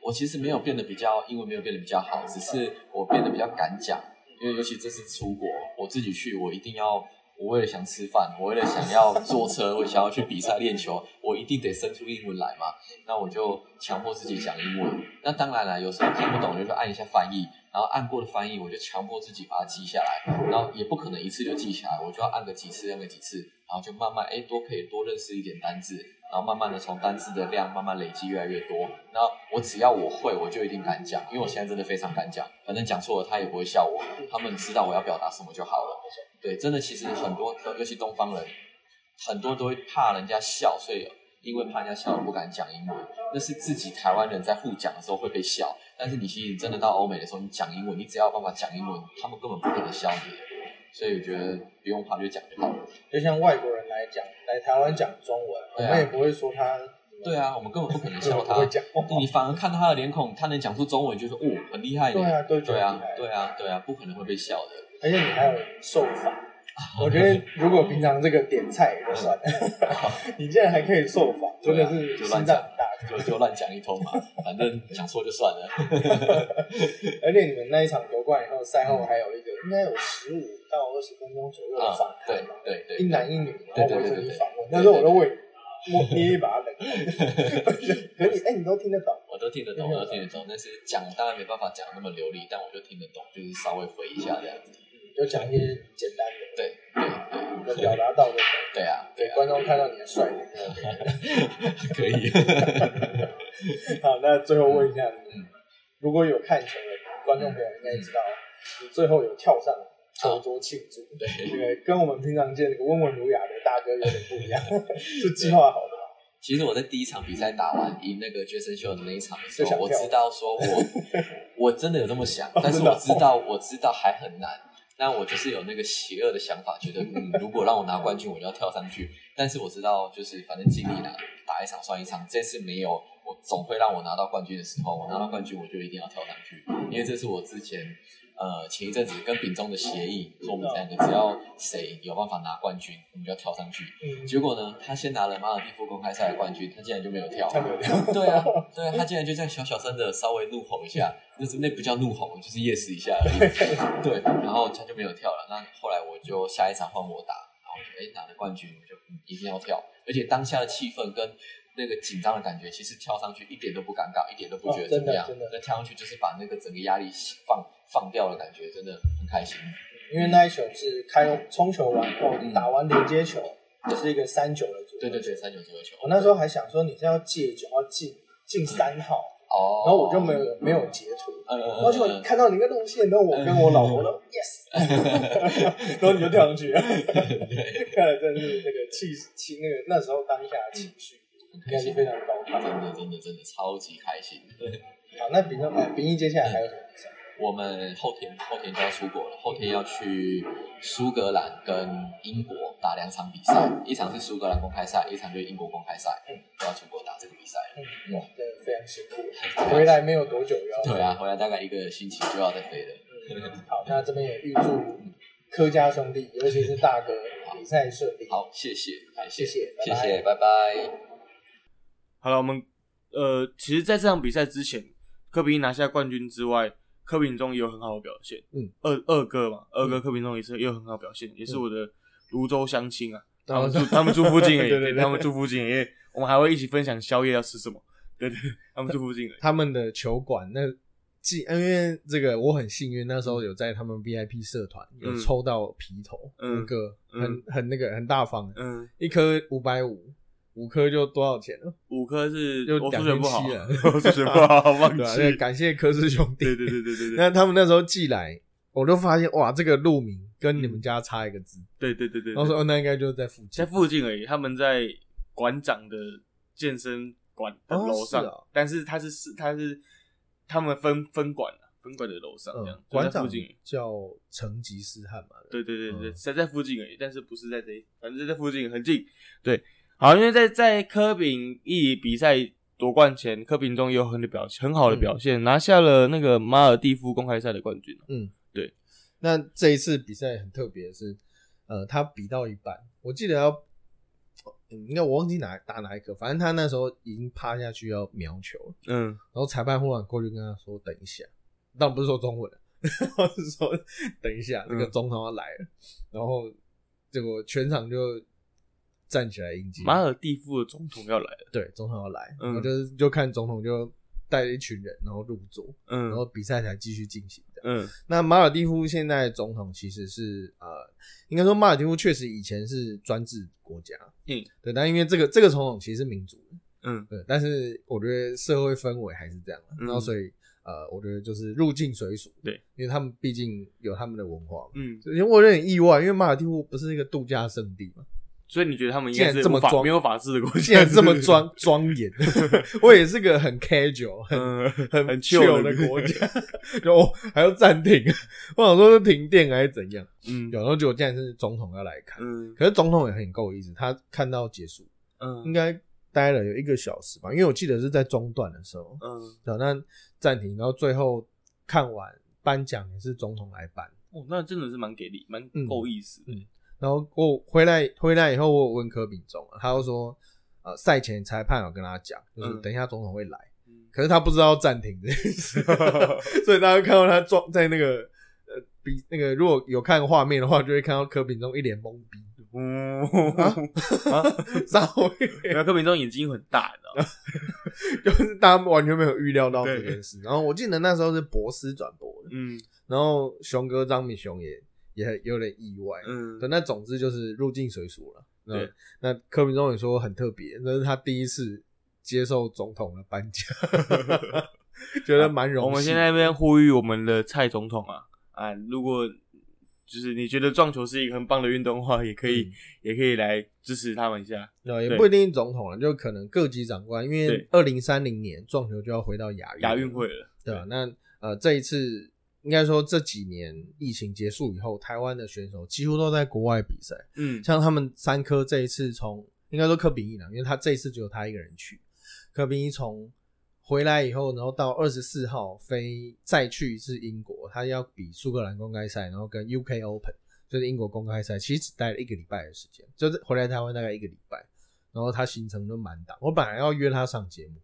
我其实没有变得比较英文没有变得比较好，只是我变得比较敢讲，因为尤其这次出国，我自己去，我一定要。我为了想吃饭，我为了想要坐车，我想要去比赛练球，我一定得生出英文来嘛。那我就强迫自己讲英文。那当然了，有时候听不懂，我就按一下翻译，然后按过的翻译，我就强迫自己把它记下来。然后也不可能一次就记下来，我就要按个几次，按个几次，然后就慢慢哎多可以多认识一点单字，然后慢慢的从单字的量慢慢累积越来越多。然后我只要我会，我就一定敢讲，因为我现在真的非常敢讲，反正讲错了他也不会笑我，他们知道我要表达什么就好了。对，真的其实很多，尤其东方人，很多都会怕人家笑，所以因为怕人家笑不敢讲英文。那是自己台湾人在互讲的时候会被笑，但是你其实真的到欧美的时候，你讲英文，你只要有办法讲英文，他们根本不可能笑你的。所以我觉得不用怕，就讲就好了。就像外国人来讲，来台湾讲中文，我们也不会说他对啊，我们根本不可能 笑他你反而看到他的脸孔，他能讲出中文，就说哦，很厉害呢。对啊对啊对啊，对啊，不可能会被笑的。而且你还有受罚。我觉得如果平常这个点菜也就算了，你竟然还可以受罚，真的是心脏很大。就就乱讲一通嘛，反正讲错就算了。而且你们那一场夺冠以后，赛后还有一个应该有十五到二十分钟左右的啊访，对谈嘛，对对，一男一女，然后围着你访问。对对对那时候我都为你摸捏一把冷汗，可是你哎，你都听得懂。我都听得懂，我都听得懂，但是讲当然没办法讲那么流利，但我就听得懂，就是稍微回一下这样子。就讲一些简单的，对对有表达到就可以。对对啊，对啊，观众看到你的帅脸。可以。好，那最后问一下如果有看球的观众朋友应该知道，你最后有跳上球桌庆祝，对这个跟我们平常见那个温文儒雅的大哥有点不一样，是计划好的吗？其实我在第一场比赛打完赢那个决胜秀的那一场的时候，我知道说我我真的有这么想哦，但是我知道我知道还很难。那我就是有那个邪恶的想法，觉得嗯，如果让我拿冠军，我就要跳上去。但是我知道，就是反正尽力了，打一场算一场。这次没有，我总会让我拿到冠军的时候，我拿到冠军，我就一定要跳上去，因为这是我之前呃前一阵子跟丙中的协议，说我们两个只要谁有办法拿冠军，我们就要跳上去。嗯，结果呢，他先拿了马尔蒂夫公开赛的冠军，他竟然就没有跳。他没有跳，对啊，对啊，他竟然就这样小小声的稍微怒吼一下，那是那不叫怒吼，就是 yes 一下而已。对，然后他就没有跳了。那后来我就下一场换我打，然后就哎拿了冠军，我就、嗯、一定要跳，而且当下的气氛跟那个紧张的感觉，其实跳上去一点都不尴尬，一点都不觉得怎么样。哦真的真的那跳上去就是把那个整个压力放放掉的感觉，真的很开心。因为那一球是开冲球完后嗯打完连接球，是一个三九的组合对对对，三九左右球。我那时候还想说你是要借球要进进三号，哦，然后我就没有没有截图，嗯，嗯嗯然后结果嗯看到你那个路线，然后我跟我老婆都 yes，然后你就跳上去了，对，看来真的是那个气气那个那时候当下的情绪应该是非常高亢。真的真的真的超级开心。好，那比较哎，兵役接下来还有什么比赛？我们后天后天就要出国了，后天要去苏格兰跟英国打两场比赛，一场是苏格兰公开赛，一场就是英国公开赛，都要出国打这个比赛。嗯，哇，真的非常辛苦。回来没有多久又要对啊，回来大概一个星期就要再飞了。嗯好，那这边也预祝柯家兄弟，尤其是大哥 比赛顺利。好，谢谢，好谢谢谢谢，拜拜。好了，我们呃，其实在这场比赛之前，科比拿下冠军之外，柯品中也有很好的表现。嗯，二二哥嘛，二哥嗯柯品中也是也有很好的表现，也是我的泸州乡亲啊。他们哦住他们住附近而已，对对对他们住附近因为我们还会一起分享宵夜要吃什么。对对，对他们住附近。他们的球馆那既因为这个我很幸运，那时候有在他们 VIP 社团有嗯。抽到皮头，嗯。那个嗯。很很那个很大方，嗯，一颗五百五，五颗就多少钱了？五颗是就我数学不好，了 我数学不好，忘记。感谢科氏兄弟。对对对对对对那他们那时候寄来，我就发现哇，这个路名跟你们家差一个字，对对对对。然后说哦，那应该就是在附近在。附近而已，他们在馆长的健身馆的楼上，但是他是是他是他们分分馆的分馆的楼上这样，嗯，馆长附近。叫成吉思汗嘛，对对对对，嗯在在附近而已，但是不是在这里，反正在附近很近。对，好，因为在在科比一比赛夺冠前，科比中也有很的表很好的表现，拿下了那个马尔蒂夫公开赛的冠军。嗯，对。那这一次比赛很特别的是，呃，他比到一半，我记得要，嗯应该我忘记哪打哪一个，反正他那时候已经趴下去要瞄球了，嗯然后裁判忽然过去跟他说：“等一下。”当然不是说中文，我是说等一下，那个嗯总统要来了。然后结果全场就站起来迎接。马尔蒂夫的总统要来了。对，总统要来，嗯。我就是就看总统就带了一群人，然后入座，嗯。然后比赛才继续进行的。嗯。那马尔蒂夫现在总统其实是呃，应该说马尔蒂夫确实以前是专制国家，嗯，对，但因为这个这个总统其实是民主的，嗯。对，但是我觉得社会氛围还是这样的，嗯。然后所以呃，我觉得就是入境随俗，对，因为他们毕竟有他们的文化嘛。嗯，因为我有点意外，因为马尔蒂夫不是一个度假胜地嘛，所以你觉得他们应竟该这么装没有法治的国家，竟然这么庄 庄严，我也是个很 casual、很嗯很很 chill 的国家，就哦还要暂停，我想说是停电还是怎样，嗯。有然后结果竟然是总统要来看，嗯。可是总统也很够意思，他看到结束嗯。应嗯该待了有一个小时吧，因为我记得是在中段的时候，嗯，对，那暂停，然后最后看完颁奖也是总统来颁，哦，那真的是蛮给力，蛮嗯够意思的。嗯然后我回来回来以后，我有问柯秉忠，他就说，呃，赛前裁判有跟他讲，就是嗯。等一下总统会来，嗯。可是他不知道暂停这件事，所以大家看到他撞在那个呃比那个如果有看画面的话，就会看到柯秉忠一脸懵逼，哦啊？啊！稍微。然后柯明忠眼睛很大，你知道吗？就是大家完全没有预料到这件事。然后我记得那时候是博斯转播的，嗯。然后熊哥张敏雄也也有点意外，嗯对，那总之就是入境随俗了。那对那柯明忠也说很特别，那是他第一次接受总统的颁奖，觉得蛮荣幸。我们现在这边呼吁我们的蔡总统啊啊，如果就是你觉得撞球是一个很棒的运动的话，也可以、嗯也可以来支持他们一下。对对也不一定总统了，就可能各级长官，因为对二零三零年撞球就要回到亚运亚运会了，对吧？那呃，这一次应该说这几年疫情结束以后，台湾的选手几乎都在国外比赛。嗯像他们三科这一次从应该说柯比一啦，因为他这一次只有他一个人去。柯比一从回来以后，然后到二十四号飞再去一次英国，他要比苏格兰公开赛，然后跟 UK Open 就是英国公开赛，其实只待了一个礼拜的时间，就是回来台湾大概一个礼拜，然后他行程都满档。我本来要约他上节目，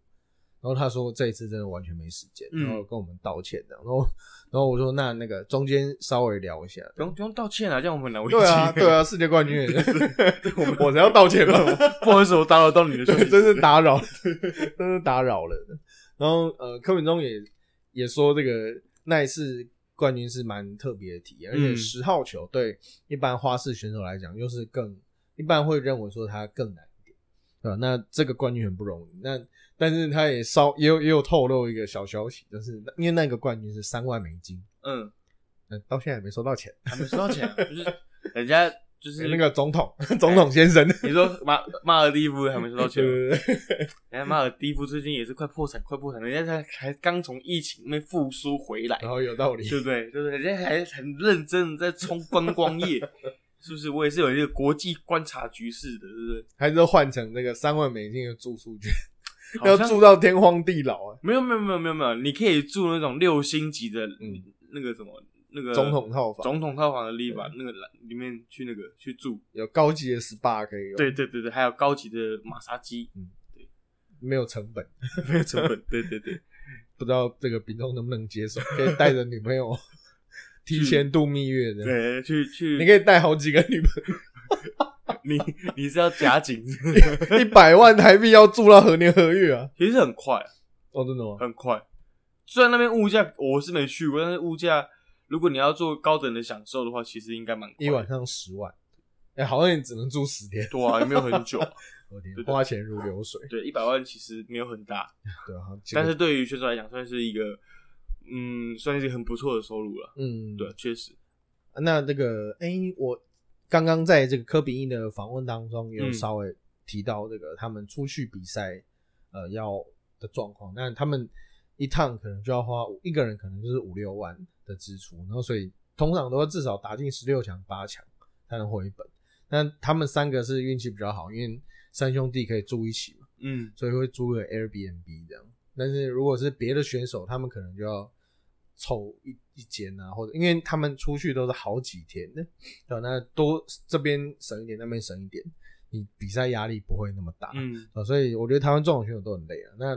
然后他说这一次真的完全没时间，嗯然后跟我们道歉的。然后然后我说那那个中间稍微聊一下，不用不用道歉啊，这样我们很难为对啊，对啊，世界冠军，我我才要道歉吧，不好意思，我打扰到你的真是打扰，真是打扰了。然后呃，柯敏忠也也说这个那一次冠军是蛮特别的体验，而且嗯十号球对一般花式选手来讲，又是更一般会认为说它更难一点，对吧？那这个冠军很不容易，那但是他也稍也有也有透露一个小消息，就是因为那个冠军是三万美金，嗯，嗯，到现在也没收到钱，还没收到钱啊，就是人家就是那个总统总统先生，你说马马尔蒂夫还没收到钱对吗，对对。人家马尔蒂夫最近也是快破产，快破产，人家才才刚从疫情那边复苏回来，然后有道理，对不对？就是人家还很认真的在冲观光业，是不是？我也是有一个国际观察局势的，对不对？还是换成那个三万美金的住宿券，要住到天荒地老啊！没有没有没有没有没有，你可以住那种六星级的，嗯。那个什么那个总统套房。总统套房的地方，那个里面去那个去住。有高级的 SPA 可以用，对，对对对，还有高级的马杀鸡，嗯没有成本，没有成本。对对对，不知道这个宾众能不能接受？可以带着女朋友提前度蜜月的，对，去去，你可以带好几个女朋你 你是要夹紧，友，一百万台币要住到何年何月啊？其实很快，哦，真的吗？很快。虽然那边物价我是没去过，但是物价如果你要做高等的享受的话，其实应该蛮一晚上十万，哎，好像也只能住十天，对啊，也没有很久。我天花钱如流水，对，一百万其实没有很大，对啊，但是对于选手来讲，算是一个嗯，算是很不错的收入了。嗯，对，确实，那这个，哎、我刚刚在这个科比一的访问当中，有嗯稍微提到这个他们出去比赛，呃，要的状况。那他们一趟可能就要花一个人可能就是五六万的支出，然后所以通常都要至少打进十六强八强才能回本。那他们三个是运气比较好，因为三兄弟可以住一起嘛，嗯，所以会租个 Airbnb 这样。但是如果是别的选手，他们可能就要凑一一间啊，或者因为他们出去都是好几天的，对吧？那多这边省一点，那边省一点，你比赛压力不会那么大，嗯啊，所以我觉得台湾撞球选手都很累啊。那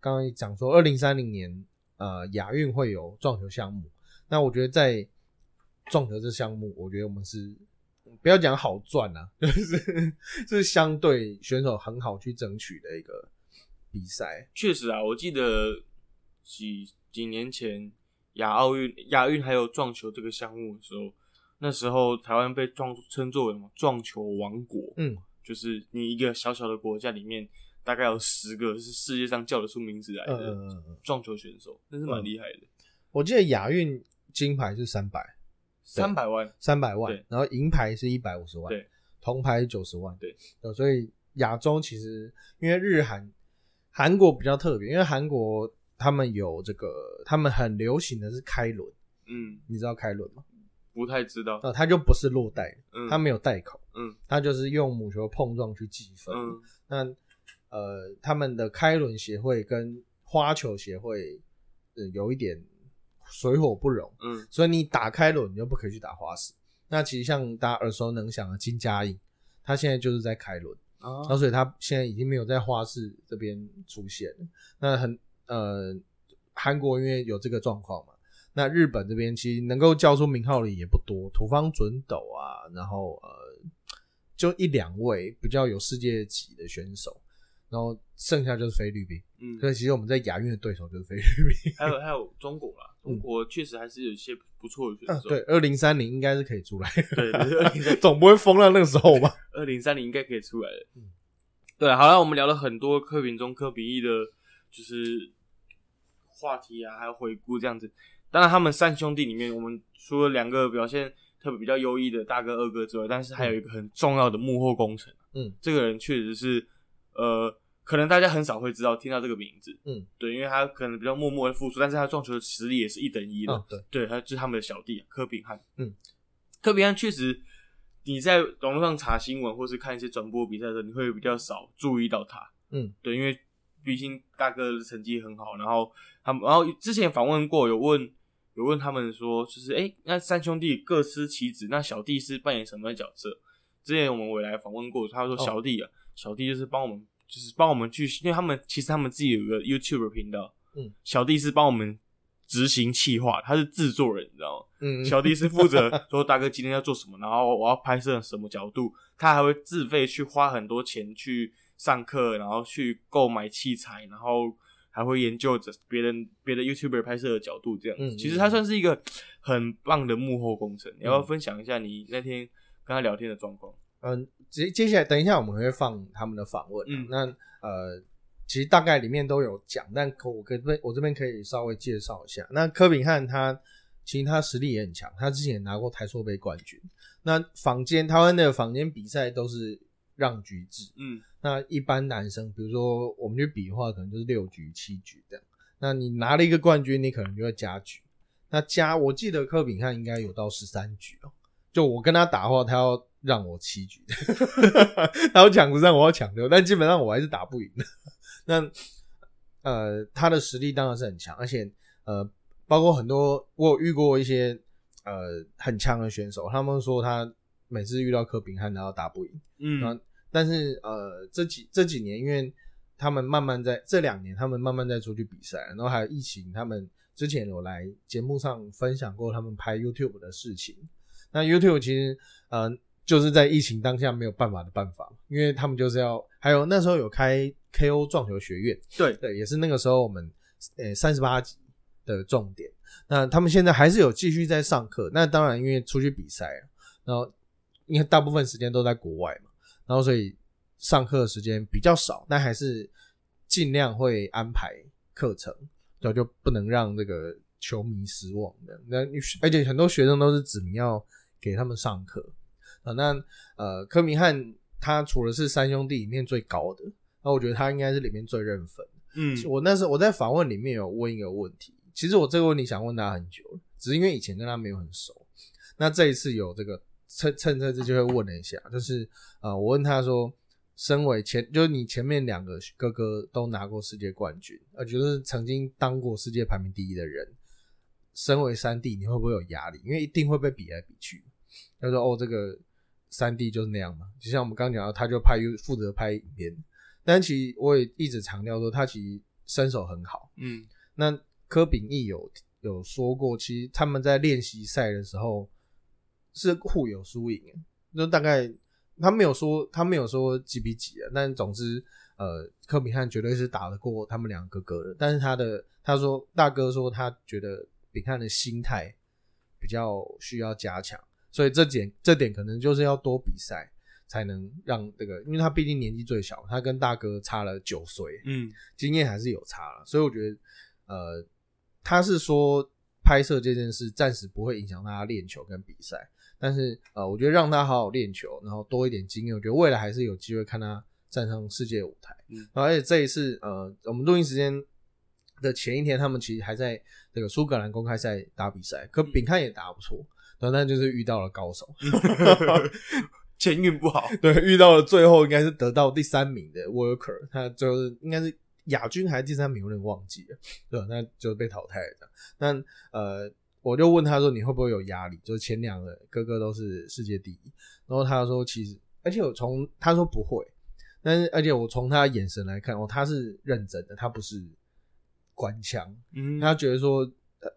刚刚讲说，二零三零年呃亚运会有撞球项目，那我觉得在撞球这项目，我觉得我们是不要讲好赚啊，就是是相对选手很好去争取的一个比赛。确实啊，我记得几几年前亚奥运、亚运还有撞球这个项目的时候，那时候台湾被撞称作为什么？撞球王国，嗯，就是你一个小小的国家里面，大概有十个是世界上叫得出名字来的撞球选手，真是蛮厉害的。我记得亚运金牌是三百。三百万，三百万，然后银牌是一百五十万，对，铜牌九十万，对。呃，所以亚洲其实因为日韩韩国比较特别，因为韩国他们有这个，他们很流行的是开轮，嗯，你知道开轮吗？不太知道，呃，它就不是落袋，嗯，它没有袋口，嗯。它就是用母球碰撞去计分。嗯。那呃，他们的开轮协会跟花球协会，呃，有一点水火不容，嗯。所以你打开轮，你就不可以去打花式。那其实像大家耳熟能详的金佳颖，他现在就是在开轮，啊然后所以他现在已经没有在花式这边出现了。那很呃，韩国因为有这个状况嘛，那日本这边其实能够叫出名号的也不多，土方准斗啊，然后呃，就一两位比较有世界级的选手，然后剩下就是菲律宾。嗯，所以其实我们在亚运的对手就是菲律宾。还有还有中国啦，中国确实还是有一些不错的选啊，手，对，二零三零应该是可以出来，对对，二零三总不会疯了那个时候吧？二零三零应该可以出来的。嗯对，好了，我们聊了很多科比中、科比一的，就是话题啊，还有回顾这样子。当然，他们三兄弟里面，我们除了两个表现特别比较优异的大哥、二哥之外，但是还有一个很重要的幕后功臣。嗯，这个人确实是，呃，可能大家很少会知道听到这个名字。嗯，对，因为他可能比较默默的付出，但是他撞球的实力也是一等一的。嗯，对，对，他就是他们的小弟柯炳汉。嗯，柯炳汉确实，你在网络上查新闻或是看一些转播比赛的时候，你会比较少注意到他。嗯，对，因为毕竟大哥的成绩很好，然后他们，然后之前访问过，有问有问他们说，就是哎、诶那三兄弟各司其职，那小弟是扮演什么角色？之前我们未来访问过，他说小弟啊，小弟就是帮我们，就是帮我们去，因为他们其实他们自己有一个 YouTube 频道，嗯，小弟是帮我们执行企划，他是制作人，你知道吗？嗯，小弟是负责说 大哥今天要做什么，然后我要拍摄什么角度，他还会自费去花很多钱去上课，然后去购买器材，然后还会研究着别人别的 YouTuber 拍摄的角度，这样子。嗯嗯其实他算是一个很棒的幕后工程。你要分享一下你那天跟他聊天的状况？嗯，接接下来等一下我们会放他们的访问，嗯那呃，其实大概里面都有讲，但可我这边我这边可以稍微介绍一下。那柯炳汉他其实他实力也很强，他之前也拿过台硕杯冠军。那坊间台湾的坊间比赛都是让局制，嗯那一般男生，比如说我们去比的话，可能就是六局、七局这样。那你拿了一个冠军，你可能就会加局。那加，我记得柯炳汉应该有到十三局哦。就我跟他打的话，他要让我七局，他要抢十三，我要抢六，但基本上我还是打不赢的。那呃，他的实力当然是很强，而且呃，包括很多我有遇过一些呃很强的选手，他们说他每次遇到柯炳汉，然后打不赢。嗯啊但是呃，这几这几年，因为他们慢慢在这两年，他们慢慢在出去比赛，然后还有疫情，他们之前有来节目上分享过他们拍 YouTube 的事情。那 YouTube 其实呃，就是在疫情当下没有办法的办法，因为他们就是要，还有那时候有开 KO 撞球学院，对对，也是那个时候我们呃三十八级的重点。那他们现在还是有继续在上课，那当然因为出去比赛啊，然后因为大部分时间都在国外嘛。然后所以上课的时间比较少，但还是尽量会安排课程，对，就不能让这个球迷失望的。那而且很多学生都是指明要给他们上课啊。那呃，科明汉他除了是三兄弟里面最高的，那我觉得他应该是里面最认分。嗯我那时候我在访问里面有问一个问题，其实我这个问题想问他很久了，只是因为以前跟他没有很熟。那这一次有这个趁趁这次机会问了一下，就是呃，我问他说，身为前就是你前面两个哥哥都拿过世界冠军，呃，就是曾经当过世界排名第一的人，身为三弟，你会不会有压力？因为一定会被比来比去。他说：“哦，这个三弟就是那样嘛，就像我们刚刚讲到，他就拍负责拍影片。但其实我也一直强调说，他其实身手很好。嗯那柯炳义有有说过，其实他们在练习赛的时候是互有输赢的，就大概他没有说他没有说几比几啊，但总之呃，科比汉绝对是打得过他们两个哥哥的。但是他的他说大哥说他觉得比汉的心态比较需要加强，所以这点这点可能就是要多比赛。才能让这个，因为他毕竟年纪最小，他跟大哥差了九岁，嗯经验还是有差了，所以我觉得，呃，他是说拍摄这件事暂时不会影响他练球跟比赛，但是呃，我觉得让他好好练球，然后多一点经验，我觉得未来还是有机会看他站上世界舞台。嗯而且这一次，呃，我们录音时间的前一天，他们其实还在这个苏格兰公开赛打比赛，可丙汉也打不错，但但就是遇到了高手。前运不好，对，遇到了最后应该是得到第三名的 Worker，他最后是应该是亚军还是第三名，有点忘记了，对？那就被淘汰了。那呃，我就问他说你会不会有压力？就是前两个哥哥都是世界第一，然后他说其实，而且我从他说不会，但是而且我从他眼神来看，哦，他是认真的，他不是官腔，嗯他觉得说，呃，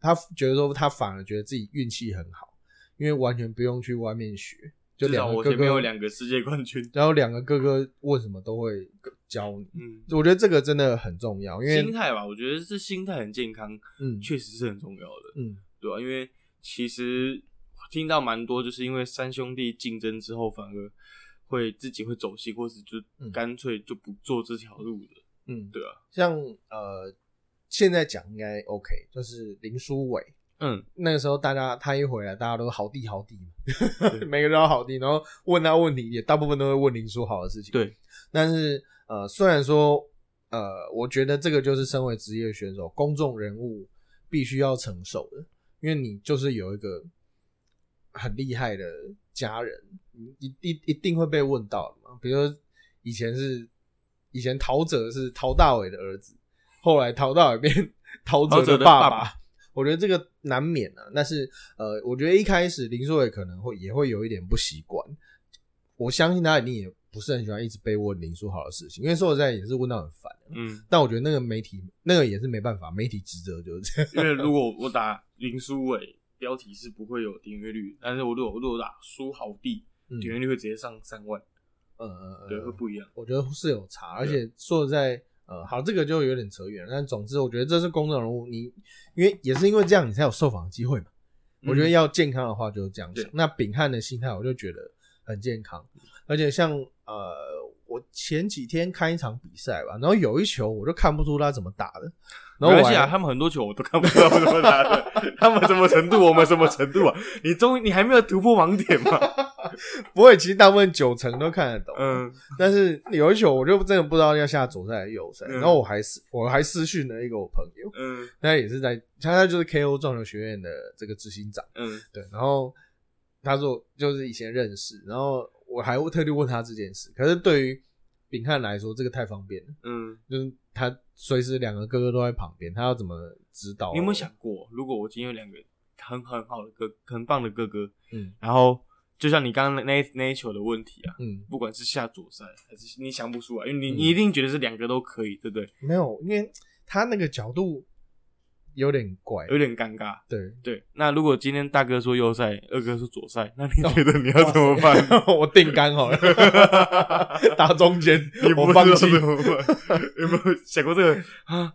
他觉得说他反而觉得自己运气很好，因为完全不用去外面学。就至少两个哥哥我前面有两个世界冠军，然后两个哥哥问什么都会教你。嗯，我觉得这个真的很重要，因为心态吧，我觉得这心态很健康，嗯确实是很重要的，嗯对吧、因为其实听到蛮多，就是因为三兄弟竞争之后，反而会自己会走心，或是就嗯干脆就不做这条路的，嗯，对啊，像呃现在讲应该 OK，就是林书伟嗯，那个时候大家他一回来，大家都好弟好弟嘛，每个人都好弟，然后问他问题也大部分都会问林书豪的事情。对，但是呃虽然说呃我觉得这个就是身为职业选手、公众人物必须要承受的，因为你就是有一个很厉害的家人，你一一一定会被问到的嘛。比如说以前是以前陶喆是陶大伟的儿子，后来陶大伟变陶喆的爸。爸爸我觉得这个难免啊，但是呃，我觉得一开始林书伟可能会也会有一点不习惯，我相信他一定也不是很喜欢一直被问林书豪的事情，因为说实在也是问到很烦。嗯，但我觉得那个媒体那个也是没办法，媒体职责就是这样。因为如果 我打林书伟，标题是不会有点阅率，但是我如果如果打书豪弟，嗯点阅率会直接上三万，呃呃对，呃会不一样。我觉得是有差，而且说实在，呃，好，这个就有点扯远了。但总之，我觉得这是公众人物，你因为也是因为这样，你才有受访的机会嘛。我觉得要健康的话，就是这样想对。那秉汉的心态，我就觉得很健康，而且像呃，我前几天看一场比赛吧，然后有一球我就看不出他怎么打的，然后我还没关系啊，他们很多球我都看不到怎么打的，他们什么程度，我们什么程度啊？你终于你还没有突破盲点吗？不会，其实大部分九成都看得懂，嗯，但是有一球我就真的不知道要下左赛还是右赛，嗯。然后我还是我还私讯了一个我朋友，嗯。他也是在他他就是 KO 撞球学院的这个执行长，嗯。对，然后他说就是以前认识，然后我还特地问他这件事，可是对于炳汉来说，这个太方便了，嗯，就是他随时两个哥哥都在旁边，他要怎么指导？你有没有想过，如果我今天有两个很很好的哥，很棒的哥哥，嗯。然后就像你刚刚那那那一球的问题啊，嗯，不管是下左塞还是你想不出来，因为你嗯你一定觉得是两个都可以，对不对？没有，因为他那个角度有点怪，有点尴尬。对。对，那如果今天大哥说右塞，二哥说左塞，那你觉得你要怎么办？我定杆好了，打中间你，我放弃？有没有想过这个啊？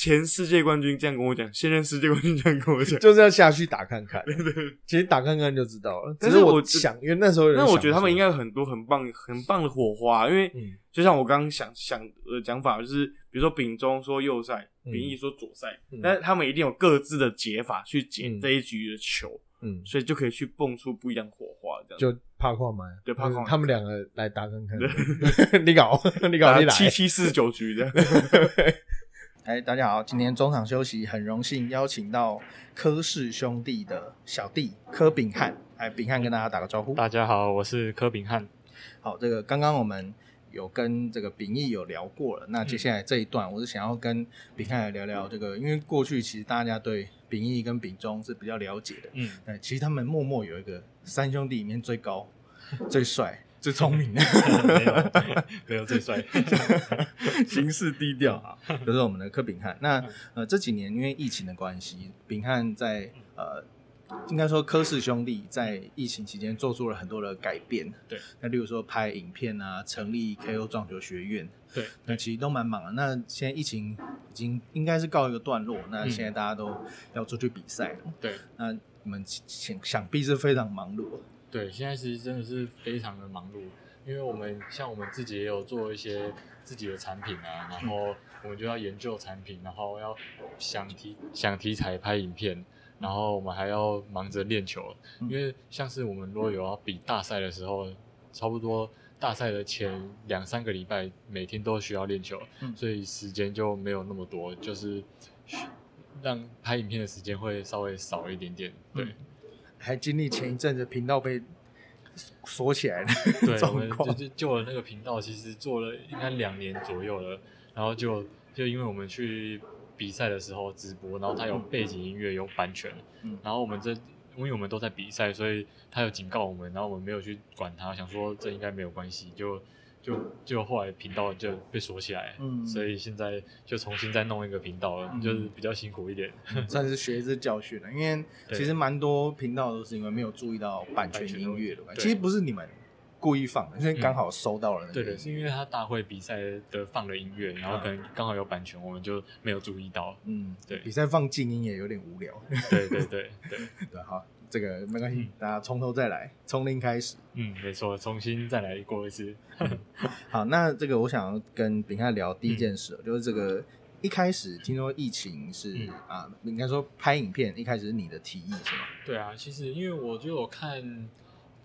前世界冠军这样跟我讲，现任世界冠军这样跟我讲，就是要下去打看看，对对。其实打看看就知道了。但是我想，因为那时候有人那我觉得他们应该有很多很棒、很棒的火花，因为嗯。就像我刚刚想想的讲法，就是比如说丙中说右赛，嗯。丙义说左赛，嗯。但是他们一定有各自的解法去解嗯。这一局的球，嗯，所以就可以去蹦出不一样火花，这样。就怕矿嘛，对怕矿他们两个来打看看，你搞 你搞你来，七七四十九局的，哎，大家好，今天中场休息，很荣幸邀请到柯氏兄弟的小弟柯炳汉，哎，炳汉跟大家打个招呼。大家好，我是柯炳汉。好，这个刚刚我们有跟这个炳义有聊过了，那接下来这一段，我是想要跟炳汉来聊聊这个，因为过去其实大家对炳义跟炳忠是比较了解的，嗯，哎，其实他们默默有一个三兄弟里面最高、最帅、最聪明 的，没有没有最帅，行事低调啊，就是我们的柯炳汉。那呃这几年因为疫情的关系，炳汉在呃应该说柯氏兄弟在疫情期间做出了很多的改变。对，那例如说拍影片啊，成立 KO 撞球学院，对那其实都蛮忙的。那现在疫情已经应该是告一个段落，那现在大家都要出去比赛了。对那你们想想必是非常忙碌。对，现在其实真的是非常的忙碌，因为我们像我们自己也有做一些自己的产品啊，然后我们就要研究产品，然后要想题想题材拍影片，然后我们还要忙着练球，因为像是我们如果有要比大赛的时候，差不多大赛的前两三个礼拜每天都需要练球，嗯所以时间就没有那么多，就是让拍影片的时间会稍微少一点点，对。嗯还经历前一阵子频道被锁起来的对，就。就救了那个频道，其实做了应该两年左右了，然后就就因为我们去比赛的时候直播，然后它有背景音乐有版权，嗯然后我们这因为我们都在比赛，所以他有警告我们，然后我们没有去管他，想说这应该没有关系，就就就后来频道就被锁起来，嗯。所以现在就重新再弄一个频道了，嗯。就是比较辛苦一点，算是学一次教训了，因为其实蛮多频道都是因为没有注意到版权音乐的其实不是你们故意放的，因为刚好收到了那个对的，是因为他大会比赛的放的音乐，然后可能刚好有版权，我们就没有注意到，嗯，对。比赛放静音也有点无聊。对对对对。对，好，这个没关系嗯，大家从头再来，从零开始。嗯，没错，重新再来过一次。好，那这个我想要跟炳汉聊第一件嗯事，就是这个一开始听说疫情是、嗯啊，应该说拍影片一开始是你的提议是吗？对啊，其实因为我就有看，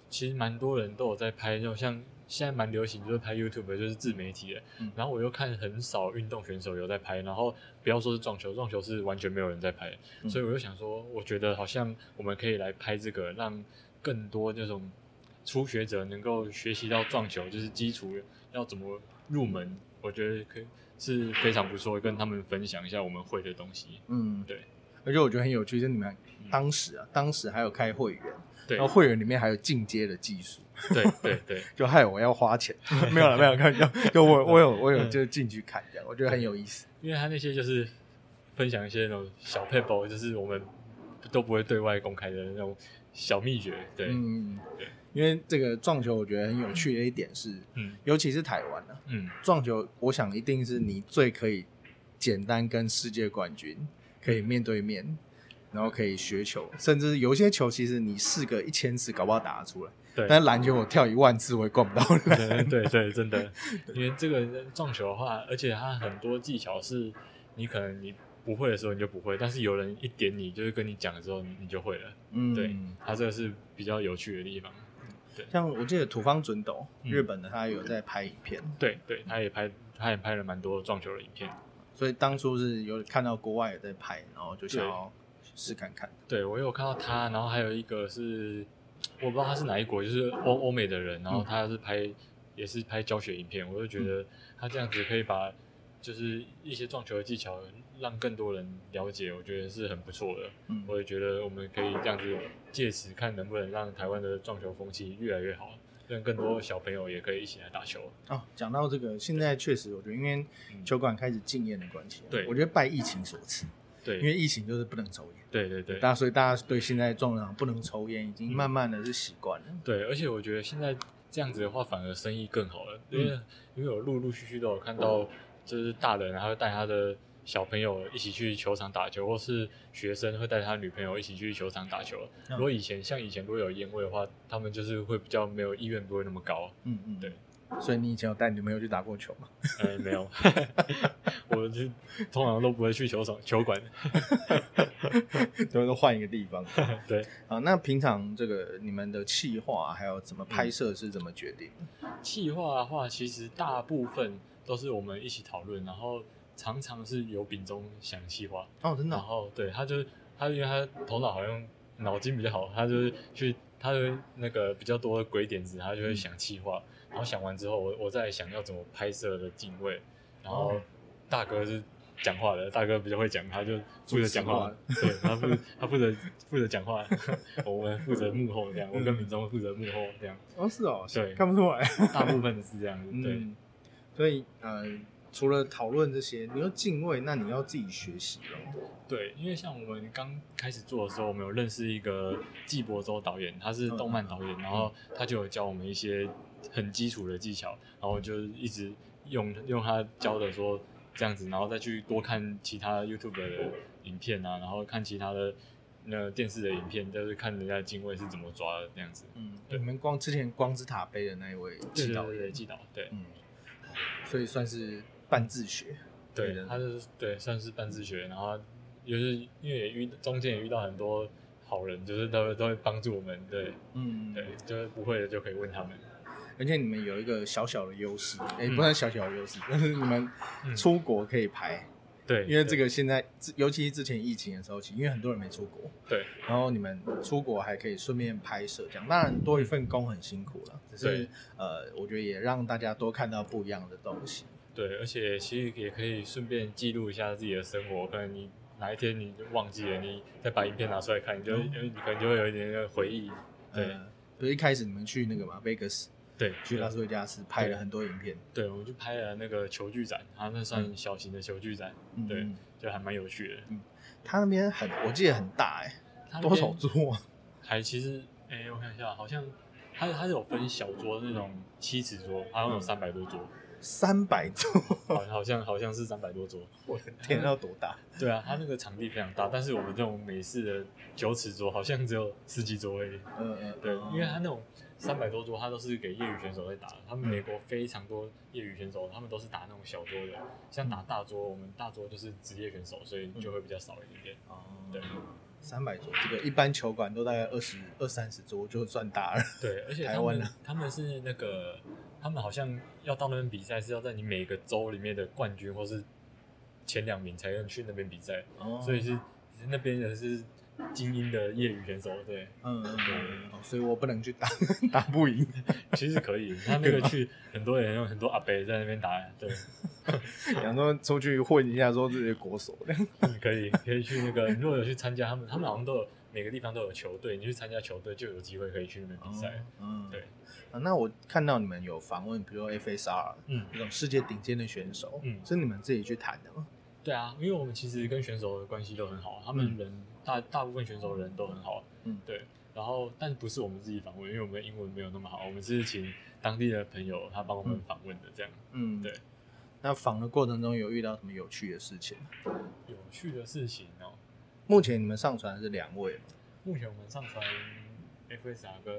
其实蛮多人都有在拍，就像现在蛮流行，就是拍 YouTube，就是自媒体的。嗯然后我又看很少运动选手有在拍，然后不要说是撞球，撞球是完全没有人在拍，嗯所以我就想说，我觉得好像我们可以来拍这个，让更多这种初学者能够学习到撞球，就是基础要怎么入门，我觉得可以是非常不错，跟他们分享一下我们会的东西。嗯，对。而且我觉得很有趣，是你们当时啊，当时还有开会员，对然后会员里面还有进阶的技术，对对对。就害我要花钱。没有了，没有开玩笑，就我我有我有就进去看这样，我觉得很有意思。因为他那些就是分享一些那种小 paper，就是我们都不会对外公开的那种小秘诀。对，嗯对，因为这个撞球我觉得很有趣的一点是，嗯尤其是台湾啊，嗯，撞球，我想一定是你最可以简单跟世界冠军可以面对面，然后可以学球，甚至有些球其实你试个一千次，搞不好打得出来。对，但是篮球我跳一万次我也灌不到篮。对对 对，真的，因为这个撞球的话，而且它很多技巧是你可能你不会的时候你就不会，但是有人一点你，就是跟你讲了之后你你就会了。嗯对，它这个是比较有趣的地方。对像我记得土方准斗，嗯日本的他有在拍影片，对对，他也拍他也拍了蛮多撞球的影片。所以当初是有看到国外也在拍，然后就想要试看看。对我有看到他，然后还有一个是我不知道他是哪一国，就是欧欧美的人，然后他是拍、也是拍教学影片，我就觉得他这样子可以把就是一些撞球的技巧让更多人了解，我觉得是很不错的。嗯我也觉得我们可以这样子借此看能不能让台湾的撞球风气越来越好，让更多小朋友也可以一起来打球。哦，讲到这个，现在确实我觉得因为嗯球馆开始禁烟的关系，对我觉得拜疫情所赐，对，因为疫情就是不能抽烟。对对对大家所以大家对现在撞场不能抽烟，已经慢慢的是习惯了。对，而且我觉得现在这样子的话，反而生意更好了，因为、嗯因为我陆陆续续都有看到，就是大人他会带他的小朋友一起去球场打球，或是学生会带他女朋友一起去球场打球。嗯如果以前像以前如果有烟味的话，他们就是会比较没有意愿，不会那么高。嗯嗯，对。所以你以前有带女朋友去打过球吗？呃，没有，我就通常都不会去球场球馆。都都换一个地方。对，啊，那平常这个你们的企划还有怎么拍摄是怎么决定的？企划的话，其实大部分都是我们一起讨论，然后常常是由丙中想企划，哦，真的哦，然后对他就是他，因为他头脑好像脑筋比较好，他就是去他的那个比较多的鬼点子，他就会想企划，然后想完之后，我我在想要怎么拍摄的镜位，然后哦大哥是讲话的，大哥比较会讲，他就负责讲话，对，他负他负责负责讲话，我们负责幕后这样，我跟敏忠负责幕后这样，哦是哦，对看不出来。大部分是这样子，对。嗯，所以呃，除了讨论这些，你要敬畏，那你要自己学习哦。对，因为像我们刚开始做的时候，我们有认识一个纪伯洲导演，他是动漫导演，然后他就有教我们一些很基础的技巧，然后就一直用用他教的说这样子，然后再去多看其他 YouTube 的影片啊，然后看其他的那电视的影片，就是看人家的镜位是怎么抓的这样子。嗯，对你们光之前光之塔杯的那一位对对纪导演，对对纪导，对嗯，所以算是半自学。对，他是对算是半自学，然后就是因为也遇中间也遇到很多好人，就是都都会帮助我们，对。嗯，对，就是不会的就可以问他们。而且你们有一个小小的优势，哎、嗯不算小小的优势，但是你们嗯出国可以拍，对，因为这个现在，尤其是之前疫情的时候，因为很多人没出国，对然后你们出国还可以顺便拍摄，这样当然多一份工很辛苦了，只是呃，我觉得也让大家多看到不一样的东西。对，而且其实也可以顺便记录一下自己的生活。可能你哪一天你就忘记了，你再把影片拿出来看，你就你可能就会有一点点回忆。对呃，比如一开始你们去那个嘛，Vegas 对，去拉斯维加斯拍了很多影片，对，我们就拍了那个球具展，它那算小型的球具展，对嗯嗯，就还蛮有趣的。他那边很，我记得很大哎、它多少桌啊？还其实，哎、我看一下，好像它它是有分小桌那种七尺桌，好像有嗯三百多桌，三百 桌，好好像好像是三百多桌。我的天，那要多大？对啊，它那个场地非常大，但是我们这种美式的九尺桌好像只有十几桌而已。嗯嗯，对，嗯因为它那种三百多桌，他都是给业余选手在打的。他们美国非常多业余选手，他们都是打那种小桌的，像打大桌，我们大桌就是职业选手，所以就会比较少一点点。哦对三百桌，这个一般球馆都大概二十二三十桌就算大了。对，而且台湾呢他们是那个，他们好像要到那边比赛是要在你每个州里面的冠军或是前两名才能去那边比赛，哦所以是那边人是精英的业余选手，对。嗯嗯嗯，哦所以我不能去打，打不赢。其实可以，他那个去很多人有很多阿伯在那边打，对，想说出去混一下，说自己的国手的。可以可以去那个，你如果有去参加他们，他们好像都有每个地方都有球队，你去参加球队就有机会可以去那边比赛。嗯，对，啊。那我看到你们有访问，比如说 FSR 嗯，那种世界顶尖的选手，嗯是你们自己去谈的吗？对啊，因为我们其实跟选手的关系都很好，他们人、大大部分选手人都很好，嗯。对。然后，但不是我们自己访问，因为我们的英文没有那么好，我们是请当地的朋友他帮我们访问的，这样。嗯，对。那访的过程中有遇到什么有趣的事情吗？有趣的事情哦，目前你们上传的是两位嘛？目前我们上传 FSR 跟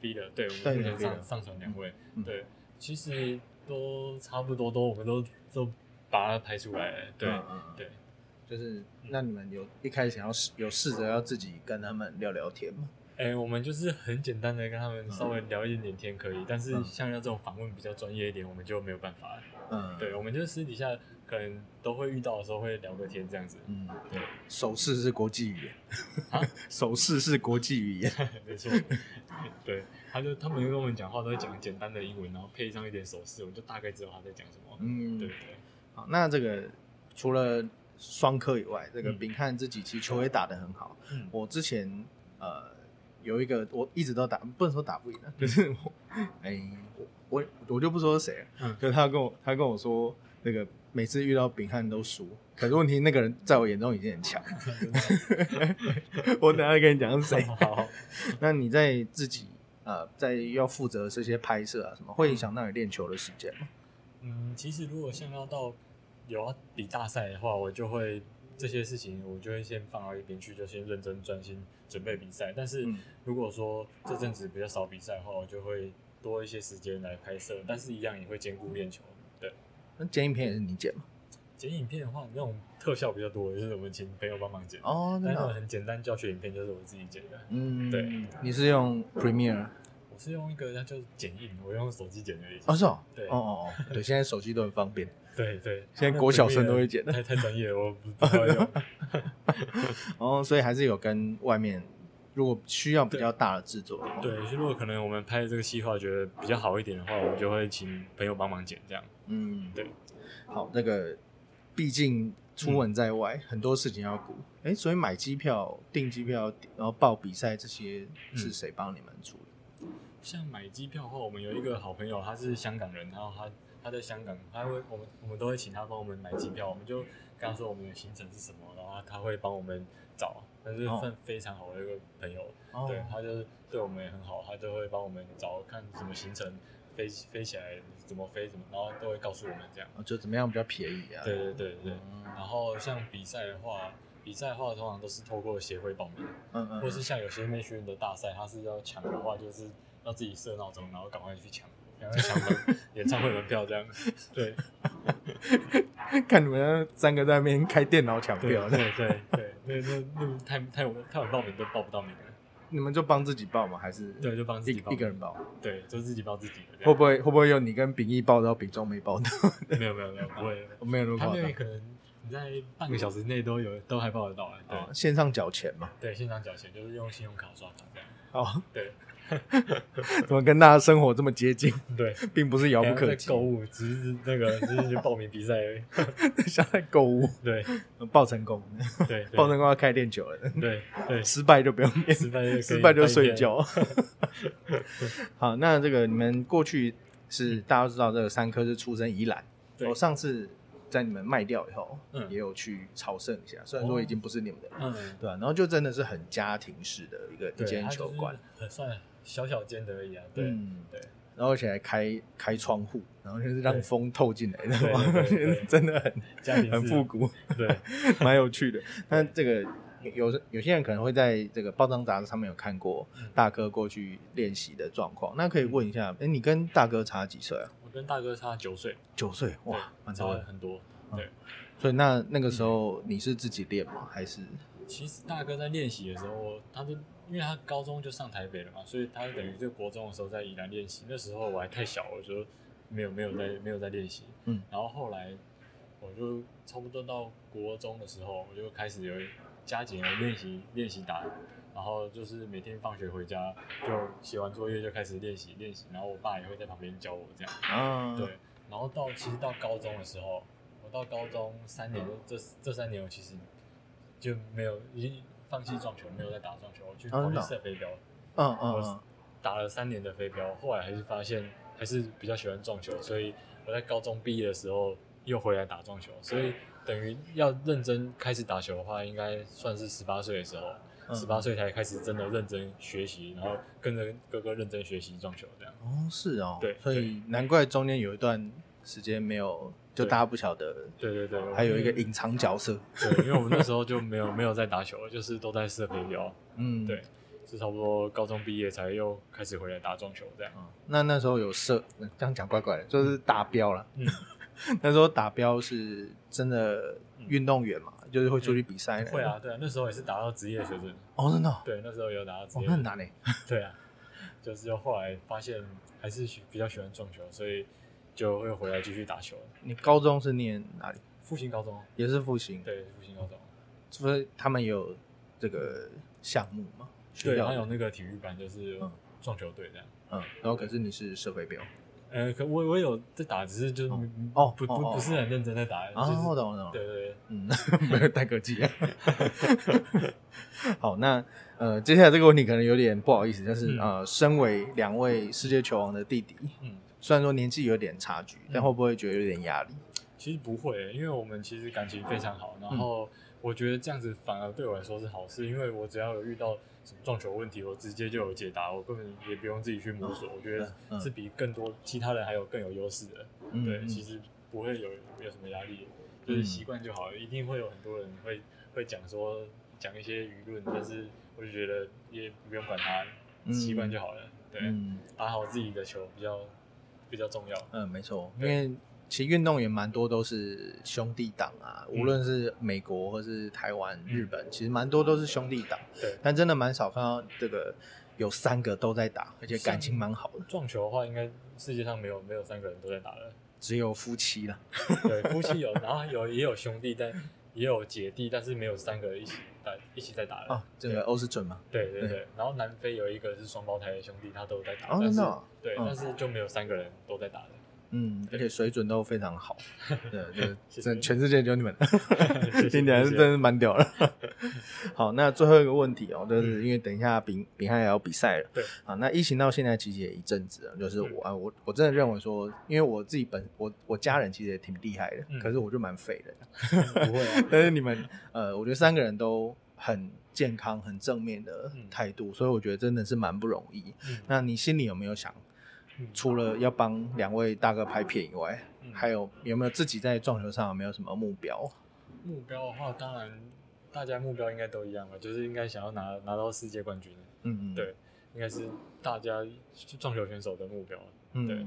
V 的，对，我们目前 Feeder 上上传两位，嗯。对，其实都差不多，都我们都都把它拍出来了，对、对，就是那你们有一开始想要试有试着要自己跟他们聊聊天吗？哎、我们就是很简单的跟他们稍微聊一点点天可以，但是嗯。像要这种访问比较专业一点，我们就没有办法了，嗯，对，我们就私底下可能都会遇到的时候会聊个天这样子，嗯，对，手势是国际语言。啊，手势是国际语言。没错，对，他就他们跟我们讲话都会讲简单的英文，然后配上一点手势，我们就大概知道他在讲什么，嗯，对对。好，那这个除了双科以外，这个嗯秉汉自己其实球也打得很好。嗯我之前呃有一个我一直都打，不能说打不赢啊，就是我哎、我我我就不说是谁了，嗯就是他跟我他跟我说那个每次遇到丙汉都输，可是问题那个人在我眼中已经很强，我等下跟你讲是谁。好，那你在自己呃在要负责这些拍摄啊什么，会影响到你练球的时间吗？嗯，其实如果像要到有要比大赛的话，我就会这些事情我就会先放到一边去，就先认真专心准备比赛。但是嗯如果说这阵子比较少比赛的话，我就会多一些时间来拍摄，但是一样也会兼顾练球。对，那剪影片也是你剪吗？剪影片的话，那种特效比较多，就是我们请朋友帮忙剪。哦，那种的。很简单教学影片就是我自己剪的。嗯，对，你是用 Premiere？我是用一个那就是剪映，我用手机剪的。哦，是哦。对哦哦哦，对，现在手机都很方便。对对，现在 国小生都会剪太太专业了，我不不会用。哦，所以还是有跟外面，如果需要比较大的制作的话，对，如果可能我们拍这个计划觉得比较好一点的话，我们就会请朋友帮忙剪这样。嗯，对。好，那个毕竟出门在外，很多事情要顾。哎，所以买机票、订机票，然后报比赛这些是谁帮你们处理？像买机票的话，我们有一个好朋友，他是香港人，然后他他在香港，他会我们我们都会请他帮我们买机票，我们就跟他说我们的行程是什么，然后他会帮我们找，他是哦算非常好的一个朋友，哦对他就是对我们也很好，他就会帮我们找看什么行程飞飞起来怎么飞怎么，然后都会告诉我们这样。哦就怎么样比较便宜啊？对对对对，嗯然后像比赛的话，比赛的话通常都是透过协会报名，嗯嗯，或是像有些内训的大赛，他是要抢的话，就是要自己设闹钟，然后赶快去抢，赶快抢门演唱会门票这样。对看你们三个在那边开电脑抢票，对对对，那那那太太晚太晚报名都报不到名了。你们就帮自己报吗？还是对，就帮自己报一个人报？对，就自己报自己的。会不会会不会有你跟秉义报到秉忠没报到？没有没有没有不会，没有那么他夸张那个可能你在半个小时内都有都还报得到哎。对哦，线上缴钱嘛。对，线上缴钱就是用信用卡刷卡这样。哦，对 怎么跟大家生活这么接近，对，并不是遥不可及在购。物只是那个只是去报名比赛而已。像在购物，对。报成功，对，报成功要开练球了，对对，失败就不用练，失败就失败就。睡觉。好，那这个你们过去是大家都知道，这个三科是出身宜兰。我上次在你们卖掉以后，嗯。也有去朝圣一下，虽然说已经不是你们的，嗯，对吧、然后就真的是很家庭式的一个一，间球馆，很算小小间的而已啊。对嗯，对然后而且还开开窗户，然后就是让对风透进来，真的很家庭很复古，对 蛮有趣的。但这个有有些人可能会在这个报章杂志上面有看过嗯大哥过去练习的状况，那可以问一下，哎，你跟大哥差几岁啊？我跟大哥差九岁，九岁，哇，对差蛮多的。很多。嗯对，所以那那个时候你是自己练吗？还是其实大哥在练习的时候，他就因为他高中就上台北了嘛，所以他等于就国中的时候在宜兰练习。那时候我还太小了，就没有没有在没有在练习。嗯，然后后来我就差不多到国中的时候，我就开始有加紧了练习练习打，然后就是每天放学回家就写完作业就开始练习练习，然后我爸也会在旁边教我这样。嗯？对，然后到其实到高中的时候，我到高中三年，这这三年我其实就没有已经放弃撞球，没有再打撞球，我去跑去射飞镖，嗯嗯打了三年的飞镖，后来还是发现还是比较喜欢撞球，所以我在高中毕业的时候又回来打撞球，所以等于要认真开始打球的话，应该算是十八岁的时候。嗯。十八岁才开始真的认真学习，然后跟着哥哥认真学习撞球，这样。哦是哦，对。所以难怪中间有一段时间没有，就大家不晓得，对对对，还有一个隐藏角色，对，因为我们那时候就没有没有在打球了，就是都在射飞镖。嗯，对，是差不多高中毕业才又开始回来打撞球这样。嗯那那时候有射，这样讲怪怪的，就是打标了。嗯，那时候打标是真的运动员嘛，就是会出去比赛的。会啊，对啊，那时候也是打到职业水准。哦，真的哦，对，那时候有打到。那很难诶。对啊，就是就后来发现还是喜比较喜欢撞球，所以就会回来继续打球。你高中是念哪里？复兴高中，也是复兴，对，复兴高中，所以他们有这个项目嘛？学对，校的还有那个体育班，就是嗯撞球队这样。嗯，然后可是你是射飞镖呃，可我我有在打，只是就是哦不不哦哦不是很认真在打，啊，就是我懂我懂，对对对，嗯，没有太客气。好，那呃，接下来这个问题可能有点不好意思，但是、嗯呃，身为两位世界球王的弟弟，嗯。虽然说年纪有点差距，但嗯会不会觉得有点压力？其实不会，因为我们其实感情非常好，然后我觉得这样子反而对我来说是好事，因为我只要有遇到什么撞球问题，我直接就有解答，我根本也不用自己去摸索，我觉得嗯是比更多其他人还有更有优势的。对，其实不会有有什么压力，就是习惯就好了。一定会有很多人会会讲说讲一些舆论，但是我就觉得也不用管他，嗯习惯就好了。对，嗯打好自己的球比较比较重要。嗯，没错，因对为其实运动员蛮多都是兄弟党啊，嗯无论是美国或是台湾、日本，其实蛮多都是兄弟党，对，但真的蛮少看到这个有三个都在打，而且感情蛮好的，撞球的话，应该世界上没有没有三个人都在打了。只有夫妻了。对，夫妻有，然后有也有兄弟，但也有姐弟，但是没有三个一起打一起在打的。哦，这个欧是准吗？对对对对，然后南非有一个是双胞胎的兄弟，他都在打，哦但是对，嗯但是就没有三个人都在打的。嗯，而且水准都非常好，对，就 谢谢真全世界就你们，听起来是真是蛮屌的。好，那最后一个问题哦，就是因为等一下丙丙汉也要比赛了，对啊，那疫情到现在其实也一阵子了，就是嗯我啊，我我真的认为说，因为我自己本我我家人其实也挺厉害的，嗯可是我就蛮废的，不会啊，但是你们呃，我觉得三个人都很健康、很正面的嗯态度，所以我觉得真的是蛮不容易。嗯那你心里有没有想，嗯除了要帮两位大哥拍片以外，嗯还有有没有自己在撞球上有没有什么目标？目标的话，当然大家目标应该都一样吧，就是应该想要拿拿到世界冠军。嗯嗯，对，应该是大家撞球选手的目标。嗯，对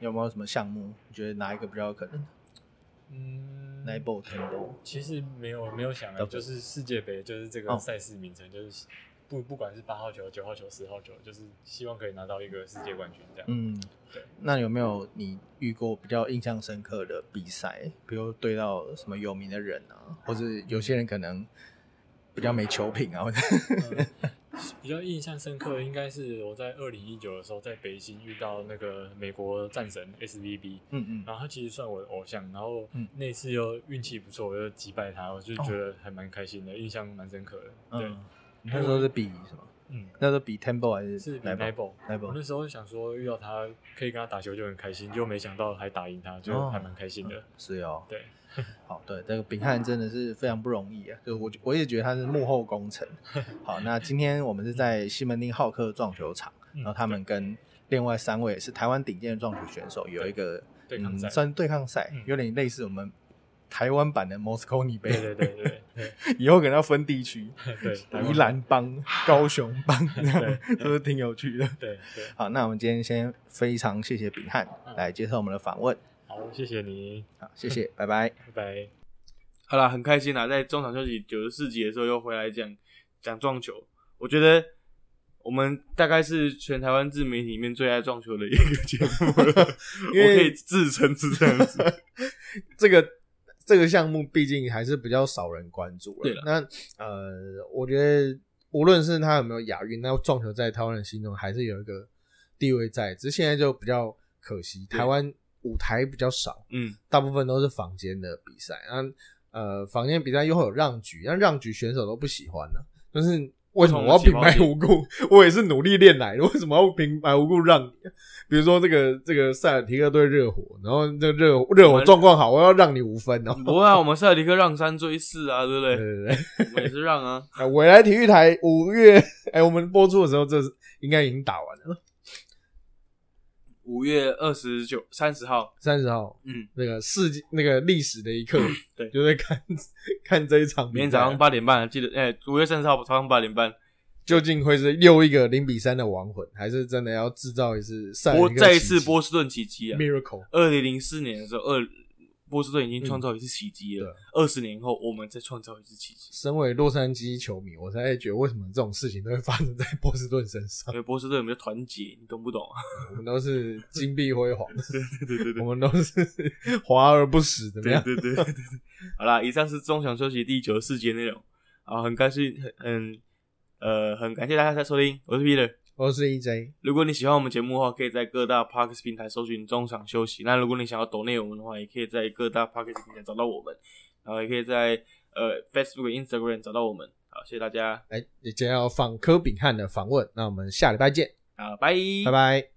有没有什么项目？你觉得哪一个比较有可能嗯 n i b l Temple，其实没有没有想啊，就是世界杯，就是这哦个赛事名称，就是不不管是八号球、九号球、十号球，就是希望可以拿到一个世界冠军这样。嗯，对。那有没有你遇过比较印象深刻的比赛？比如对到什么有名的人啊，或者有些人可能比较没球品啊，或者呃比较印象深刻的应该是我在二零一九的时候在北京遇到那个美国战神 SVB，嗯嗯然后他其实算我的偶像，然后嗯那次又运气不错，我就击败他，我就觉得还蛮开心的，印象蛮深刻的。对，那时候是比什么？嗯，那时候比 Temple 还是是 i b l 那时候想说遇到他可以跟他打球就很开心，结果没想到还打赢他，就还蛮开心的。是哦，对，好，对，这个秉汉真的是非常不容易啊，就我我也觉得他是幕后功臣。好，那今天我们是在西门町浩克撞球场，嗯然后他们跟另外三位是台湾顶尖的撞球选手有一个嗯，对抗赛。算对抗赛嗯，有点类似我们台湾版的 Mosconi 杯。对对对对对 以后可能要分地区，对对，宜兰帮、高雄帮，这样对是挺有趣的？对对，好，那我们今天先非常谢谢秉汉嗯来接受我们的访问，好，谢谢你，好，谢谢，拜拜。拜拜。好啦，很开心啦，在中场休息九十四集的时候又回来讲讲撞球。我觉得我们大概是全台湾自媒体里面最爱撞球的一个节目了，因为我可以自称是这样子。这个这个项目毕竟还是比较少人关注对了。了那呃，我觉得无论是他有没有亚运，那撞球在台湾人心中还是有一个地位在，只是现在就比较可惜，台湾舞台比较少，嗯，大部分都是房间的比赛。那呃，房间比赛又会有让局，那让局选手都不喜欢呢、就是为什么我要平白无故？我也是努力练来的，为什么要平白无故让你？比如说这个这个塞尔提克对热火，然后这个热热火状况好，我要让你五分哦。不会啊，我们塞尔提克让三追四啊，对不对对？对对，我也是让啊。哎，未来体育台五月，哎，我们播出的时候，这是应该已经打完了，五月二十九、三十号，三十号，嗯，那个世纪那个历史的一刻，对。就在看看这一场，明天早上八点半，记得，哎、五月三十号早上八点半，究竟会是又一个零比三的亡魂，还是真的要制造一次赛再一次波士顿奇迹啊！miracle？二零零四年的时候，二波士顿已经创造一次奇迹了。二十、年后，我们再创造一次奇迹。身为洛杉矶球迷，我才觉得为什么这种事情都会发生在波士顿身上因。为波士顿有没有团结，你懂不懂啊？我们都是金碧辉煌，对对对对我们都是华而不实，怎么样？对对对对对对。好啦，以上是中场休息第九十四节内容。好，很开心，很很呃，很感谢大家的收听，我是 Peter。我是 EJ，如果你喜欢我们节目的话，可以在各大 p a r k s 平台搜寻中场休息。那如果你想要抖内我们的话，也可以在各大 p a r k s 平台找到我们，然后也可以在呃 Facebook、Instagram 找到我们。好，谢谢大家，来，今天要放柯炳汉的访问，那我们下礼拜见，好，拜拜拜。